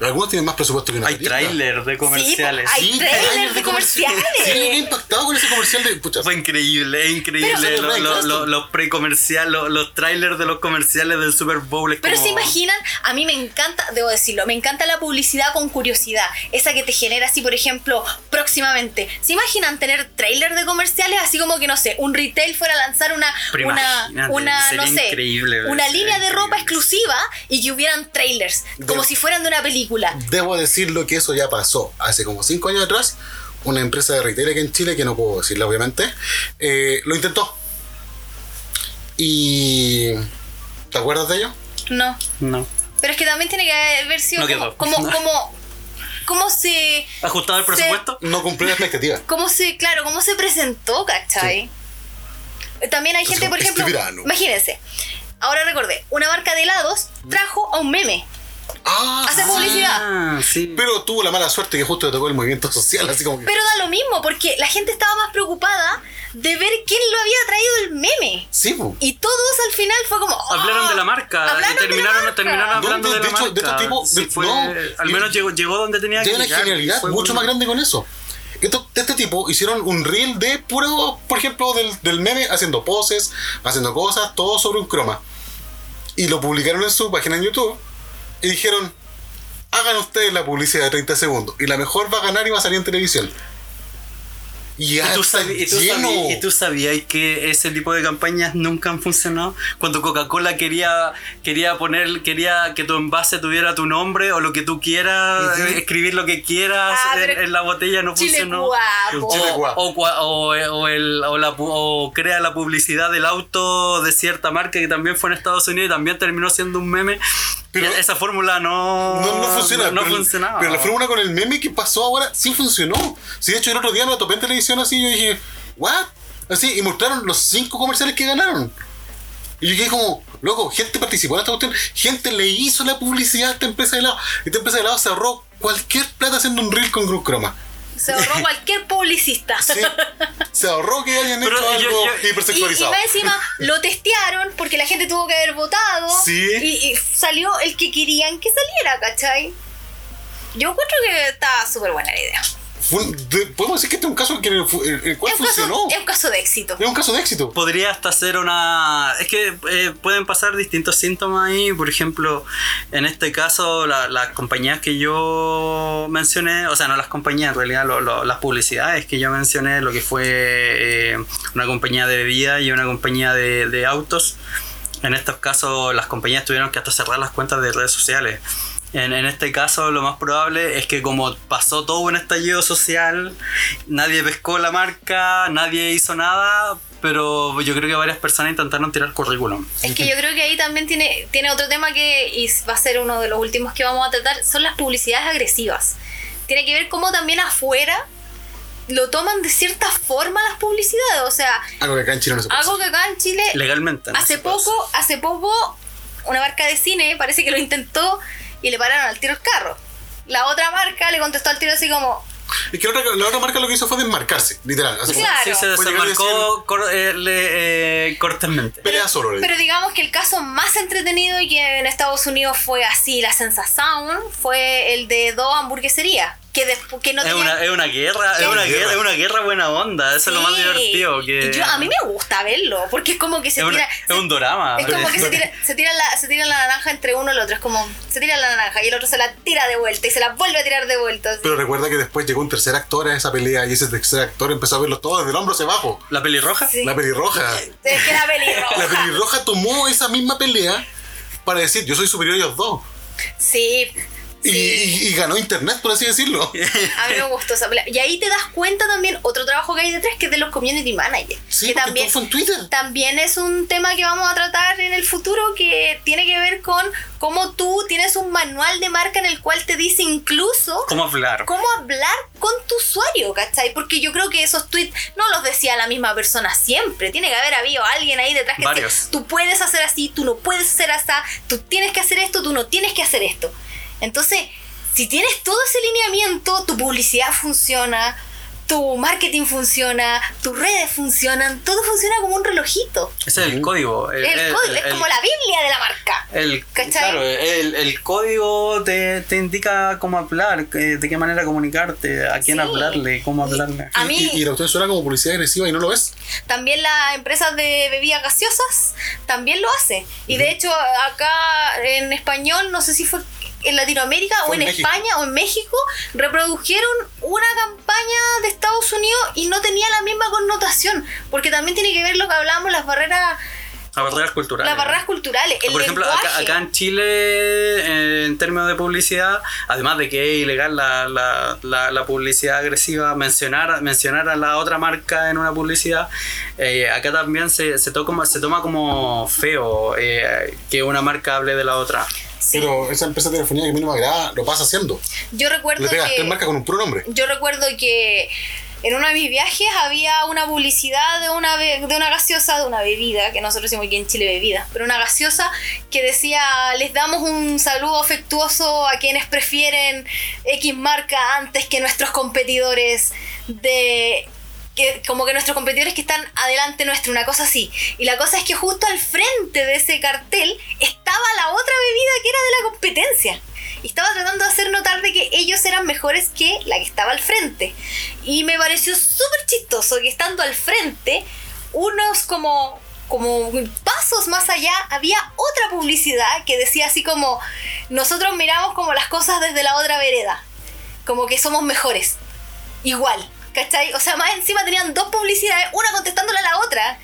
Algunos tienen más presupuesto que una Hay película. tráiler de comerciales. hay trailers tráiler de comerciales. Sí, me he impactado con ese comercial de. Pucha, Fue increíble, es increíble. Pero- Lo- lo- los pre-comerciales, los, los trailers de los comerciales del Super Bowl. Pero como- se imaginan, a mí me encanta, debo decirlo, me encanta la publicidad con curiosidad. Esa que te genera así, por ejemplo, próximamente. ¿Se imaginan tener trailer de comerciales? Así como que, no sé, un retail fuera a lanzar una, Pero una, una no sé, increíble, una línea de ropa exclusiva y que hubieran trailers, como De- si fueran de una película. Debo decirlo que eso ya pasó hace como 5 años atrás. Una empresa de retail aquí en Chile, que no puedo decirla obviamente, eh, lo intentó. Y. ¿Te acuerdas de ello? No. No. Pero es que también tiene que haber sido No como, como, como, cómo se, ¿Ajustado el Se- presupuesto? No cumplió la expectativa. cómo se, claro, cómo se presentó, ¿cachai? También hay gente, por este ejemplo, verano. imagínense, ahora recordé, una marca de helados trajo a un meme. Ah, Hace sí. publicidad. Ah, sí. Pero tuvo la mala suerte que justo le tocó el movimiento social, así como que. Pero da lo mismo, porque la gente estaba más preocupada de ver quién lo había traído el meme. Sí, po. Y todos al final fue como. ¡oh! Hablaron de la marca Hablaron y de la terminaron, marca. terminaron hablando de, de- de la hecho, de marca. este tipo- Sí, de- fue- no. al menos llegó, llegó donde tenía que Tiene una llegar. genialidad mucho más grande con eso. Esto, de este tipo hicieron un reel de puro, por ejemplo, del, del meme, haciendo poses, haciendo cosas, todo sobre un croma. Y lo publicaron en su página en YouTube y dijeron, hagan ustedes la publicidad de 30 segundos y la mejor va a ganar y va a salir en televisión. Y ¿Y ya tú, está y tú lleno. y tú sabías que ese tipo de campañas nunca han funcionado? Cuando Coca-Cola quería, quería poner, quería que tu envase tuviera tu nombre o lo que tú quieras, eh, escribir lo que quieras Ah, en, en la botella no Chile funcionó. guapo. Chile O, guapo. o, o, o el, o, la o crea la publicidad del auto de cierta marca que también fue en Estados Unidos y también terminó siendo un meme. Pero- Y esa fórmula no, No, no funciona. No, pero, funcionaba. Pero la fórmula con el meme que pasó ahora sí funcionó. Sí, de hecho, el otro día me lo topé en televisión así y yo dije, ¿what? Así, y mostraron los cinco comerciales que ganaron. Y yo quedé como, loco, gente participó en esta cuestión, gente le hizo la publicidad a esta empresa de helado. Esta empresa de helado se ahorró cualquier plata haciendo un reel con Cruz Croma. Se ahorró cualquier publicista. Sí, se ahorró que hayan Pero hecho yo- algo yo- Y, y hipersexualizado. más encima lo testearon porque la gente tuvo que haber votado. Sí. Y, y salió el que querían que saliera, ¿cachai? Yo encuentro que está súper buena la idea. De- podemos decir que este es un caso en el, que- el cual Es un, caso, funcionó. es un caso de éxito. Es un caso de éxito. podría hasta ser una... Es que eh, pueden pasar distintos síntomas ahí. Por ejemplo, en este caso, la- las compañías que yo mencioné, o sea, no las compañías, en realidad lo- lo- las publicidades que yo mencioné, lo que fue eh, una compañía de bebida y una compañía de, de autos. En estos casos, las compañías tuvieron que hasta cerrar las cuentas de redes sociales. En, en este caso, lo más probable es que como pasó todo un estallido social, nadie pescó la marca, nadie hizo nada, pero yo creo que varias personas intentaron tirar currículum. Es que yo creo que ahí también tiene, tiene otro tema que y va a ser uno de los últimos que vamos a tratar, son las publicidades agresivas. Tiene que ver cómo también afuera lo toman de cierta forma las publicidades. O sea, Algo que acá en Chile no se puede algo hacer. que acá en Chile Legalmente. no hace poco, hace poco, una marca de cine parece que lo intentó y le pararon al tiro el carro. La otra marca le contestó al tiro así como, Es que la otra, la otra marca lo que hizo fue desmarcarse, literal. Así como, Claro. Sí, se y cor- eh, le- eh, cortésmente. pelea solo. le Pero digo. digamos que el caso más entretenido y que en Estados Unidos fue así la sensación fue el de dos hamburgueserías. Que, despu- que no Es una, es una guerra, es Es una guerra. es una guerra buena onda, eso es lo más Sí. divertido. Que yo, a mí me gusta verlo, porque es como que se es, una- tira. es un drama. Es como que se tira, se, tira la, se tira la naranja entre uno y el otro. Es como, se tira la naranja y el otro se la tira de vuelta y se la vuelve a tirar de vuelta. así. Pero recuerda que después llegó un tercer actor a esa pelea y ese tercer actor empezó a verlo todo desde el hombro hacia abajo. ¿La pelirroja? Sí. La pelirroja. Es que era pelirroja. La pelirroja tomó esa misma pelea para decir, yo soy superior a ellos dos. Sí. Y, sí. y- y ganó internet, por así decirlo. A mí me gustó esa pelea. Y ahí te das cuenta también otro trabajo que hay detrás que es de los community managers. Sí, que también, todo fue en Twitter. también es un tema que vamos a tratar en el futuro que tiene que ver con cómo tú tienes un manual de marca en el cual te dice incluso ¿Cómo hablar? cómo hablar con tu usuario, ¿cachai? Porque yo creo que esos tweets no los decía la misma persona siempre. Tiene que haber habido alguien ahí detrás que Varios. dice, tú puedes hacer así, tú no puedes hacer así, tú tienes que hacer esto, tú no tienes que hacer esto. Entonces, si tienes todo ese lineamiento, tu publicidad funciona, tu marketing funciona, tus redes funcionan, todo funciona como un relojito. Ese es el código. El, código es como la Biblia de la marca. El, ¿Cachai? claro, el, el código te, te indica cómo hablar, de qué manera comunicarte, a quién Sí. hablarle, cómo hablarle. A Y- mí- Y, y la cuestión suena como publicidad agresiva y no lo ves. También las empresas de bebidas gaseosas también lo hace. Y de hecho acá en español, no sé si fue en Latinoamérica o en, México. España o en México, reprodujeron una campaña de Estados Unidos y no tenía la misma connotación. Porque también tiene que ver lo que hablábamos, las barreras, Las barreras culturales. las barreras culturales. El Por ejemplo, acá, acá en Chile, eh, en términos de publicidad, además de que es ilegal la, la, la, la publicidad agresiva, mencionar, mencionar a la otra marca en una publicidad, eh, acá también se, se, toma, se toma como feo eh, que una marca hable de la otra. Sí. Pero esa empresa de telefonía que a mí no me agrada lo pasa haciendo. Yo recuerdo Le pegas que... marcas con un puro nombre. Yo recuerdo que en uno de mis viajes había una publicidad de una, de una gaseosa, de una bebida, que nosotros decimos aquí en Chile bebida, pero una gaseosa que decía, les damos un saludo afectuoso a quienes prefieren X marca antes que nuestros competidores de... Como que nuestros competidores que están adelante nuestro, una cosa así. Y la cosa es que justo al frente de ese cartel estaba la otra bebida que era de la competencia. Y estaba tratando de hacer notar de que ellos eran mejores que la que estaba al frente. Y me pareció súper chistoso que estando al frente, unos como, como pasos más allá, había otra publicidad que decía así como, nosotros miramos como las cosas desde la otra vereda. Como que somos mejores. Igual. ¿Cachai? O sea, más encima tenían dos publicidades, una contestándole a la otra.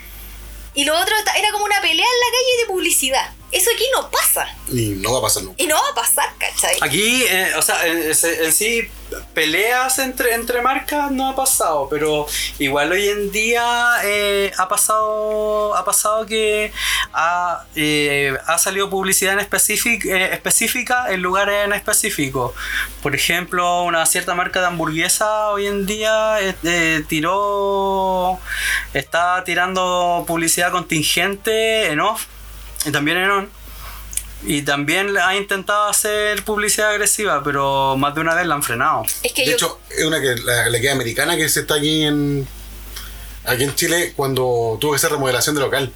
Y lo otro era como una pelea en la calle de publicidad. Eso aquí no pasa. Y no va a pasar nunca. Y no va a pasar, ¿cachai? Aquí, eh, o sea, en, en sí, peleas entre, entre marcas no ha pasado, pero igual hoy en día eh, ha pasado ha pasado que ha, eh, ha salido publicidad en específic- eh, específica en lugares en específico. Por ejemplo, una cierta marca de hamburguesa hoy en día eh, eh, tiró, está tirando publicidad contingente en off y también en on. Y también ha intentado hacer publicidad agresiva, pero más de una vez la han frenado. Es que De yo. hecho, es una que la, la que es americana que se está aquí en aquí en Chile cuando tuvo que hacer remodelación de local.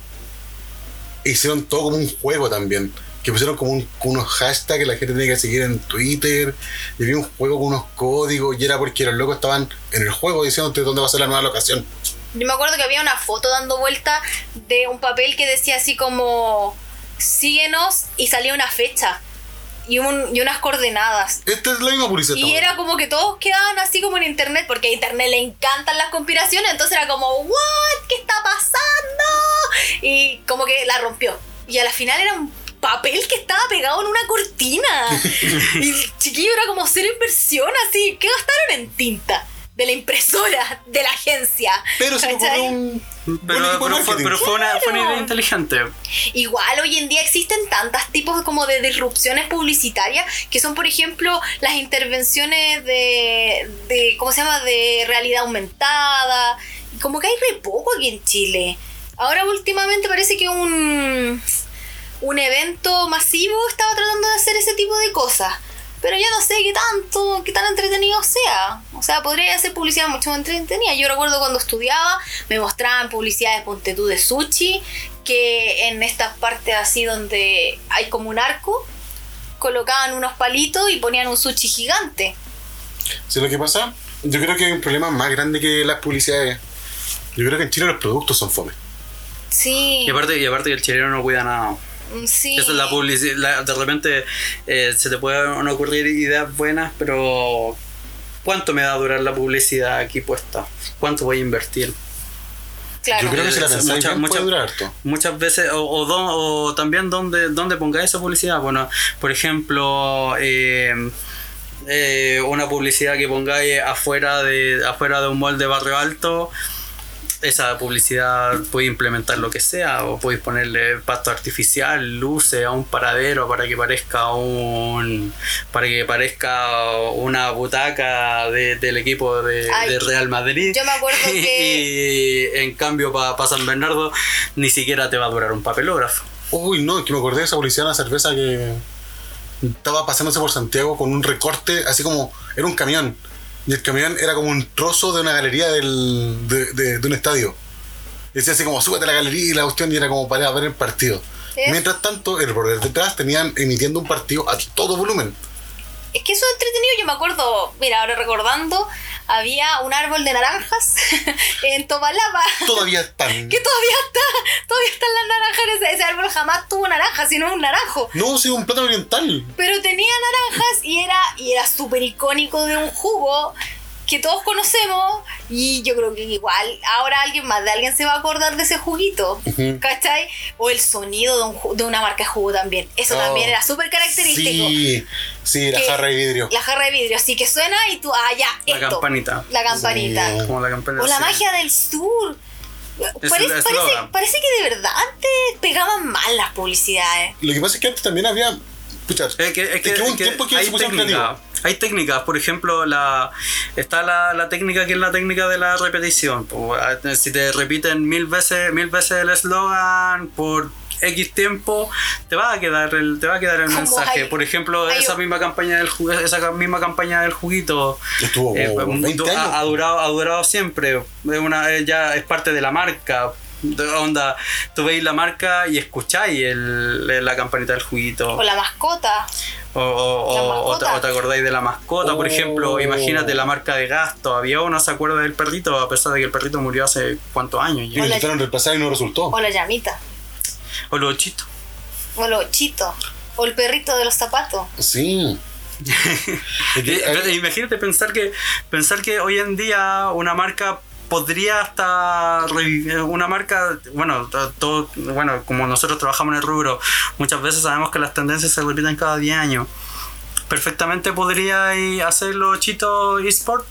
Hicieron todo como un juego también. Que pusieron como un- como unos hashtags que la gente tenía que seguir en Twitter. Y había un juego con unos códigos. Y era porque los locos estaban en el juego diciéndote dónde va a ser la nueva locación. Yo me acuerdo que había una foto dando vuelta de un papel que decía así como síguenos y salía una fecha y, un, y unas coordenadas. Esta es la misma publicidad. Y era como que todos quedaban así como en internet, porque a internet le encantan las conspiraciones, entonces era como, ¿what? ¿Qué está pasando? Y como que la rompió. Y a la final era un papel que estaba pegado en una cortina. y el chiquillo era como cero inversión, así. ¿Qué gastaron en tinta? De la impresora, de la agencia. Pero se un. Pero, fue, marketing. pero fue una, fue una idea inteligente. Igual hoy en día existen tantos tipos como de disrupciones publicitarias que son, por ejemplo, las intervenciones de, de ¿cómo se llama? De realidad aumentada. Y Como que hay re poco aquí en Chile. Ahora últimamente parece que un, un evento masivo estaba tratando de hacer ese tipo de cosas. Pero yo no sé qué tanto, qué tan entretenido sea. O sea, podría hacer publicidad mucho más entretenida. Yo recuerdo cuando estudiaba, me mostraban publicidades, ponte tú, de sushi, que en estas partes así donde hay como un arco, colocaban unos palitos y ponían un sushi gigante. ¿Sabes lo que pasa? Yo creo que hay un problema más grande que las publicidades. Yo creo que en Chile los productos son fome. Sí. Y aparte, y aparte que el chileno no cuida nada. Sí. Esa es la publicidad. De repente eh, se te pueden ocurrir ideas buenas, pero ¿cuánto me va a durar la publicidad aquí puesta? ¿Cuánto voy a invertir? Claro. Yo creo que si la Eh, pensáis mucha- bien, mucha- puede durar harto. Muchas veces, o, o, don- o también donde, donde pongáis esa publicidad. Bueno, por ejemplo, eh, eh, una publicidad que pongáis afuera de, afuera de un mall de barrio alto. Esa publicidad puede implementar lo que sea, o podéis ponerle pasto artificial, luces a un paradero para que parezca un para que parezca una butaca de- del equipo de, Ay, de Real Madrid. yo me acuerdo que- y en cambio para San Bernardo ni siquiera te va a durar un papelógrafo. Uy, no, es que me acordé de esa publicidad de una cerveza que estaba pasándose por Santiago con un recorte, así como era un camión. Y el camión era como un trozo de una galería del, de, de- de un estadio. Y decía así como, súbete a la galería y la cuestión y era como para ver el partido. Sí. Mientras tanto, el por detrás tenían emitiendo un partido a todo volumen. Es que eso es entretenido, yo me acuerdo, mira, ahora recordando, había un árbol de naranjas en Tobalaba. Todavía están. Que todavía está, todavía están las naranjas. Ese, ese árbol jamás tuvo naranjas, sino un naranjo. No, sí, un plátano oriental. Pero tenía naranjas y era, y era súper icónico de un jugo que todos conocemos. Y yo creo que igual ahora alguien más de alguien se va a acordar de ese juguito. Ujú. ¿Cachai? O el sonido de, un de una marca de jugo también. Eso Oh. también era súper característico. Sí, sí, la Que- jarra de vidrio. La jarra de vidrio, así que suena y tú, ah, ya, La esto. campanita. La campanita. Sí. Como la campanita. O la sí. magia del sur. Es Parece, el parece, eslogan. parece que de verdad antes pegaban mal las publicidades. Lo que pasa es que antes también había. Pucha, Es que, es que- un es que tiempo que hay, técnicas, hay técnicas, por ejemplo, la está la, la técnica que es la técnica de la repetición. Si te repiten mil veces, mil veces el eslogan por X tiempo, te va a quedar el, te va a quedar el mensaje. hay- por ejemplo, hay esa un- misma campaña del esa misma campaña del juguito Estuvo eh, como du- 20 años. ha, ha durado, ha durado siempre. Es una, ya es parte de la marca. De onda, tú veis la marca y escucháis el, la campanita del juguito. O la mascota. O, o- La o- o te, mascota. o te acordáis de la mascota, por Oh. ejemplo, imagínate la marca de gas, todavía uno se acuerda del perrito, a pesar de que el perrito murió hace cuántos años Y ya. Hola. intentaron reemplazar y no resultó. O la llamita. O los chitos. O el ochito. O el perrito de los zapatos. Sí. Eh, imagínate pensar que pensar que hoy en día una marca podría hasta una marca bueno todo bueno como nosotros trabajamos en el rubro muchas veces sabemos que las tendencias se repiten cada 10 años perfectamente podría ir hacer los chitos eSport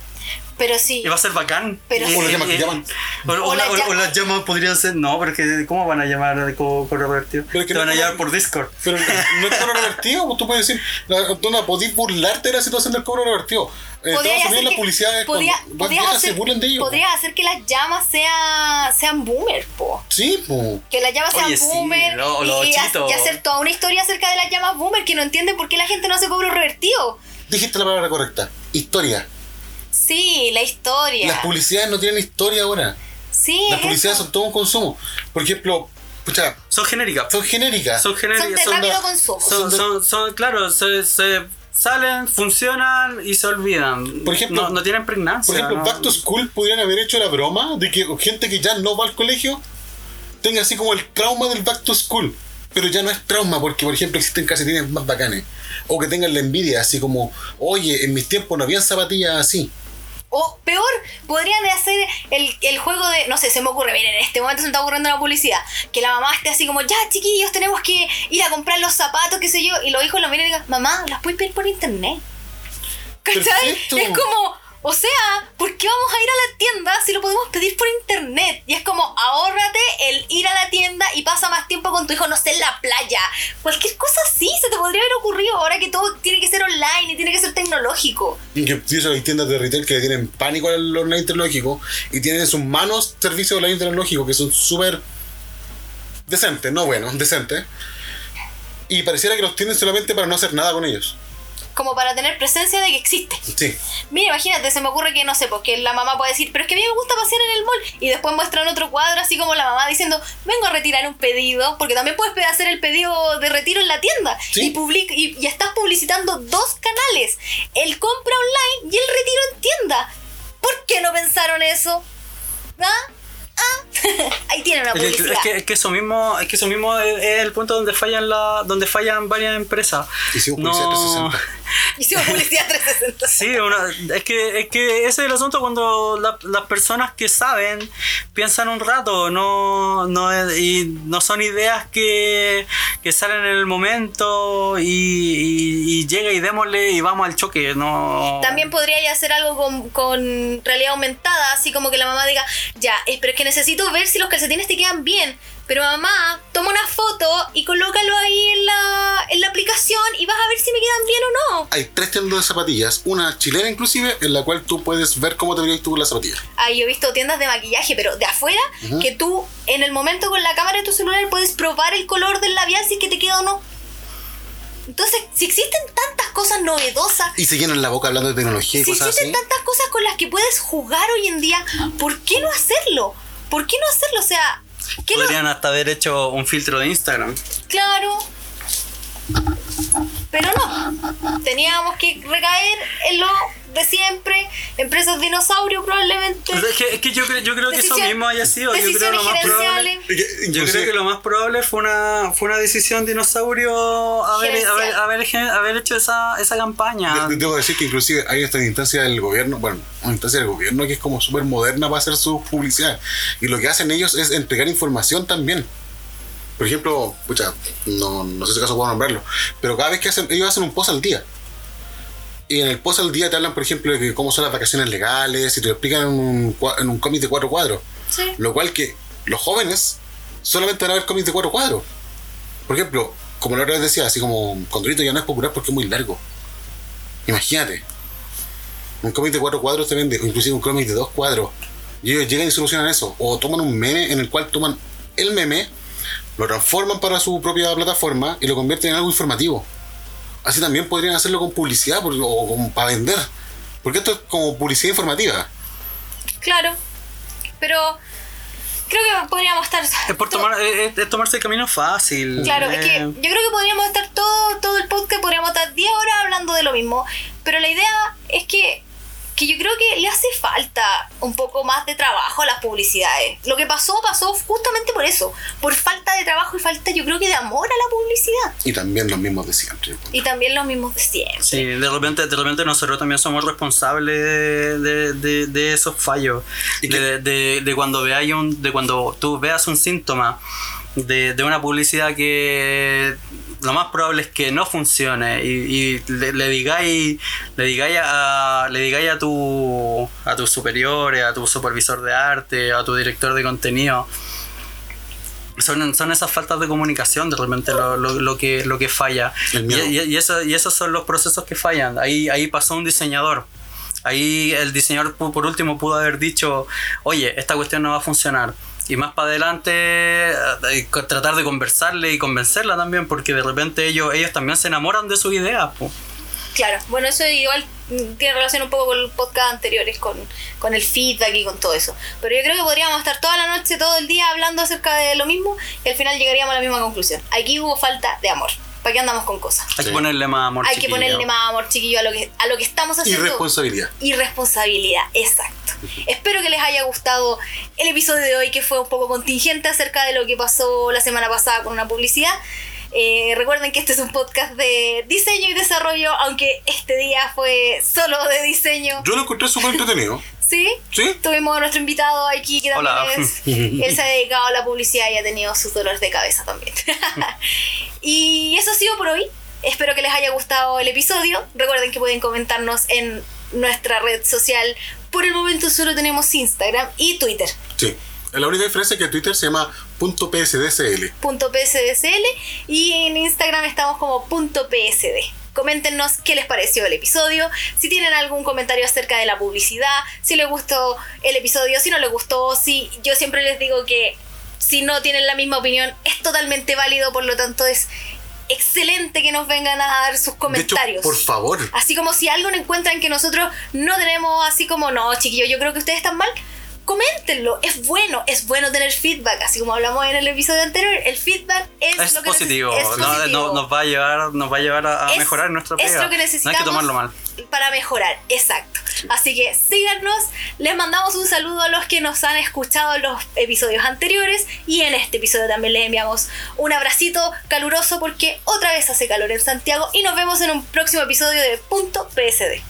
Pero sí. y va a ser bacán Pero Y- ¿Cómo lo y- llaman? O, o O la- las o- o llamas. las llamas podrían ser no pero que ¿cómo van a llamar co- correo revertido? Pero es que te no van a llamar por Discord Pero no es cobro revertido, pues tú puedes decir, no podís burlarte de la situación del cobro revertido. En Podrías Estados hacer Unidos la que- publicidad es podría- las podrías hacer- se de ellos. podrías hacer que las llamas sea, sean boomer, po. Sí, pues. Que las llamas sean Oye, sí, boomer lo- y, y hacer toda una historia acerca de las llamas boomer que no entienden por qué la gente no hace cobro revertido. Dijiste la palabra correcta. Historia. Sí, la historia. Las publicidades no tienen historia ahora. sí, Las es publicidades eso. son todo un consumo. Por ejemplo, pucha, son genéricas son genéricas. son Son genéricas de son- rápido da- consumo. Son, son, son- claro, se, se salen, funcionan y se olvidan. Por ejemplo- no, no tienen pregnancia. Por ejemplo, ¿no? Back to School pudieran haber hecho la broma de que gente que ya no va al colegio tenga así como el trauma del Back to School. Pero ya no es trauma porque, por ejemplo, existen calcetines más bacanes. O que tengan la envidia, así como, oye, en mis tiempos no habían zapatillas así. O peor, podrían hacer el, el juego de, no sé, se me ocurre, miren, en este momento se me está ocurriendo una publicidad, que la mamá esté así como, ya chiquillos, tenemos que ir a comprar los zapatos, qué sé yo, y los hijos lo miran y digan, mamá, las puedes pedir por internet. ¿Cachai? Perfecto. Es como, o sea, ¿por qué vamos a ir a la tienda si lo podemos pedir por internet? Y es como, ahórrate el ir a la tienda y pasa más tiempo con tu hijo, no sé, en la playa. Cualquier cosa así se te podría haber ocurrido ahora que todo tiene que ser online y tiene que ser tecnológico. Y que eso hay tiendas de retail que tienen pánico al online tecnológico y tienen en sus manos servicios online tecnológico que son súper decentes, no buenos, decentes. Y pareciera que los tienen solamente para no hacer nada con ellos. Como para tener presencia de que existe. Sí. Mira, imagínate, se me ocurre que no sé, porque la mamá puede decir, pero es que a mí me gusta pasear en el mall. Y después muestran otro cuadro, así como la mamá diciendo, vengo a retirar un pedido, porque también puedes hacer el pedido de retiro en la tienda. Sí. Y, public y, y estás publicitando dos canales: el compra online y el retiro en tienda. ¿Por qué no pensaron eso? ¿Ah? ¿Ah? Ahí tienen una Es que, publicidad. es que- es que eso mismo, es que eso mismo es, es el punto donde fallan la, donde fallan varias empresas. Hicimos publicidad 360. Hicimos publicidad 360. Sí, una- es, que, es que ese es el asunto cuando la- las personas que saben piensan un rato, no, no y no son ideas que, que salen en el momento y, y- y llega y démosle y vamos al choque. No, También podría hacer algo con, con realidad aumentada, así como que la mamá diga, ya, eh, pero es que necesito ver si los calcetines te quedan bien. Pero mamá, toma una foto y colócalo ahí en la, en la aplicación y vas a ver si me quedan bien o no. Hay tres tiendas de zapatillas, una chilena inclusive, en la cual tú puedes ver cómo te verías tú con las zapatillas. Ah, yo he visto tiendas de maquillaje, pero de afuera, que tú en el momento con la cámara de tu celular puedes probar el color del labial si es que te queda o no. Entonces, si existen tantas cosas novedosas. Y se llenan la boca hablando de tecnología y Si cosas existen así. tantas cosas con las que puedes jugar hoy en día, ¿por qué no hacerlo? ¿Por qué no hacerlo? O sea, ¿qué lo- Podrían hasta haber hecho un filtro de Instagram. Claro. Pero no. Teníamos que recaer en lo de siempre. Empresas dinosaurio probablemente. Es que, es que yo, creo- yo creo que eso mismo haya sido. Yo creo lo más probable. Yo creo que lo más probable fue una, fue una decisión dinosaurio haber, haber, haber hecho esa, esa campaña. de- Debo decir que inclusive hay esta instancia del gobierno, bueno, una instancia del gobierno que es como súper moderna para hacer su publicidad. Y lo que hacen ellos es entregar información también. Por ejemplo, pucha, no, no sé si acaso puedo nombrarlo, pero cada vez que hacen, ellos hacen un post al día. Y en el post al día te hablan, por ejemplo, de cómo son las vacaciones legales y te lo explican en un, en un cómic de cuatro cuadros. Sí. Lo cual que los jóvenes solamente van a ver cómics de cuatro cuadros. Por ejemplo, como la otra vez decía, así como Condorito ya no es popular porque es muy largo. Imagínate. Un cómic de cuatro cuadros te vende, o inclusive un cómic de dos cuadros. Y ellos llegan y solucionan eso. O toman un meme en el cual toman el meme, lo transforman para su propia plataforma y lo convierten en algo informativo. Así también podrían hacerlo con publicidad por- o como para vender. Porque esto es como publicidad informativa. Claro. Pero creo que podríamos estar. Es, por tomar, es, es tomarse el camino fácil. Claro, es que Eh, yo creo que podríamos estar todo, todo el podcast, podríamos estar 10 horas hablando de lo mismo. Pero la idea es que, que yo creo que le hace falta un poco más de trabajo a las publicidades. Lo que pasó, pasó justamente por eso. Por falta de trabajo y falta, yo creo que de amor a la publicidad. Y también los mismos de siempre. Y también los mismos de siempre. Sí, de repente, de repente nosotros también somos responsables de, de- de- de esos fallos. Y De, de- de cuando veáis un, de cuando tú veas un síntoma de, de una publicidad que lo más probable es que no funcione y, y le, le digáis le digáis a le digáis a tu a tus superiores a tu supervisor de arte a tu director de contenido. Son, son esas faltas de comunicación de repente lo, lo, lo que lo que falla. Y, y- y eso- y esos son los procesos que fallan. Ahí ahí pasó un diseñador. Ahí el diseñador por último pudo haber dicho oye esta cuestión no va a funcionar y más para adelante eh, tratar de conversarle y convencerla también porque de repente ellos también se enamoran de sus ideas po. Claro, bueno, eso igual mm, tiene relación un poco con los podcast anteriores, con, con el feedback y con todo eso. Pero yo creo que podríamos estar toda la noche, todo el día hablando acerca de lo mismo y al final llegaríamos a la misma conclusión. Aquí hubo falta de amor. ¿Para qué andamos con cosas? hay que ponerle más amor Hay que chiquillo. ponerle más amor, chiquillo, a lo que, a lo que estamos Y haciendo. responsabilidad. y responsabilidad, exacto. Espero que les haya gustado el episodio de hoy que fue un poco contingente acerca de lo que pasó la semana pasada con una publicidad. Eh, recuerden que este es un podcast de diseño y desarrollo, aunque este día fue solo de diseño. Yo lo encontré súper entretenido. ¿Sí? ¿Sí? Tuvimos a nuestro invitado aquí que también Hola. es. Él se ha dedicado a la publicidad y ha tenido sus dolores de cabeza también. y eso ha sido por hoy. Espero que les haya gustado el episodio. Recuerden que pueden comentarnos en nuestra red social. Por el momento solo tenemos Instagram y Twitter. Sí. La única diferencia es que Twitter se llama .psdcl. .psdcl y en Instagram estamos como .psd. Coméntenos qué les pareció el episodio, si tienen algún comentario acerca de la publicidad, si les gustó el episodio, si no les gustó, si yo siempre les digo que si no tienen la misma opinión es totalmente válido, por lo tanto es excelente que nos vengan a dar sus De hecho, comentarios. por favor. Así como si algo encuentran que nosotros no tenemos, así como, no, chiquillos, yo creo que ustedes están mal, coméntenlo. Es bueno, es bueno tener feedback. Así como hablamos en el episodio anterior, el feedback es, es lo que positivo, es positivo. no- nos va a llevar nos va a llevar a, a Es- mejorar nuestra es pega lo que no necesitamos hay que tomarlo mal para mejorar, exacto. Así que síganos, les mandamos un saludo a los que nos han escuchado en los episodios anteriores y en este episodio también les enviamos un abracito caluroso porque otra vez hace calor en Santiago y nos vemos en un próximo episodio de Punto PSD.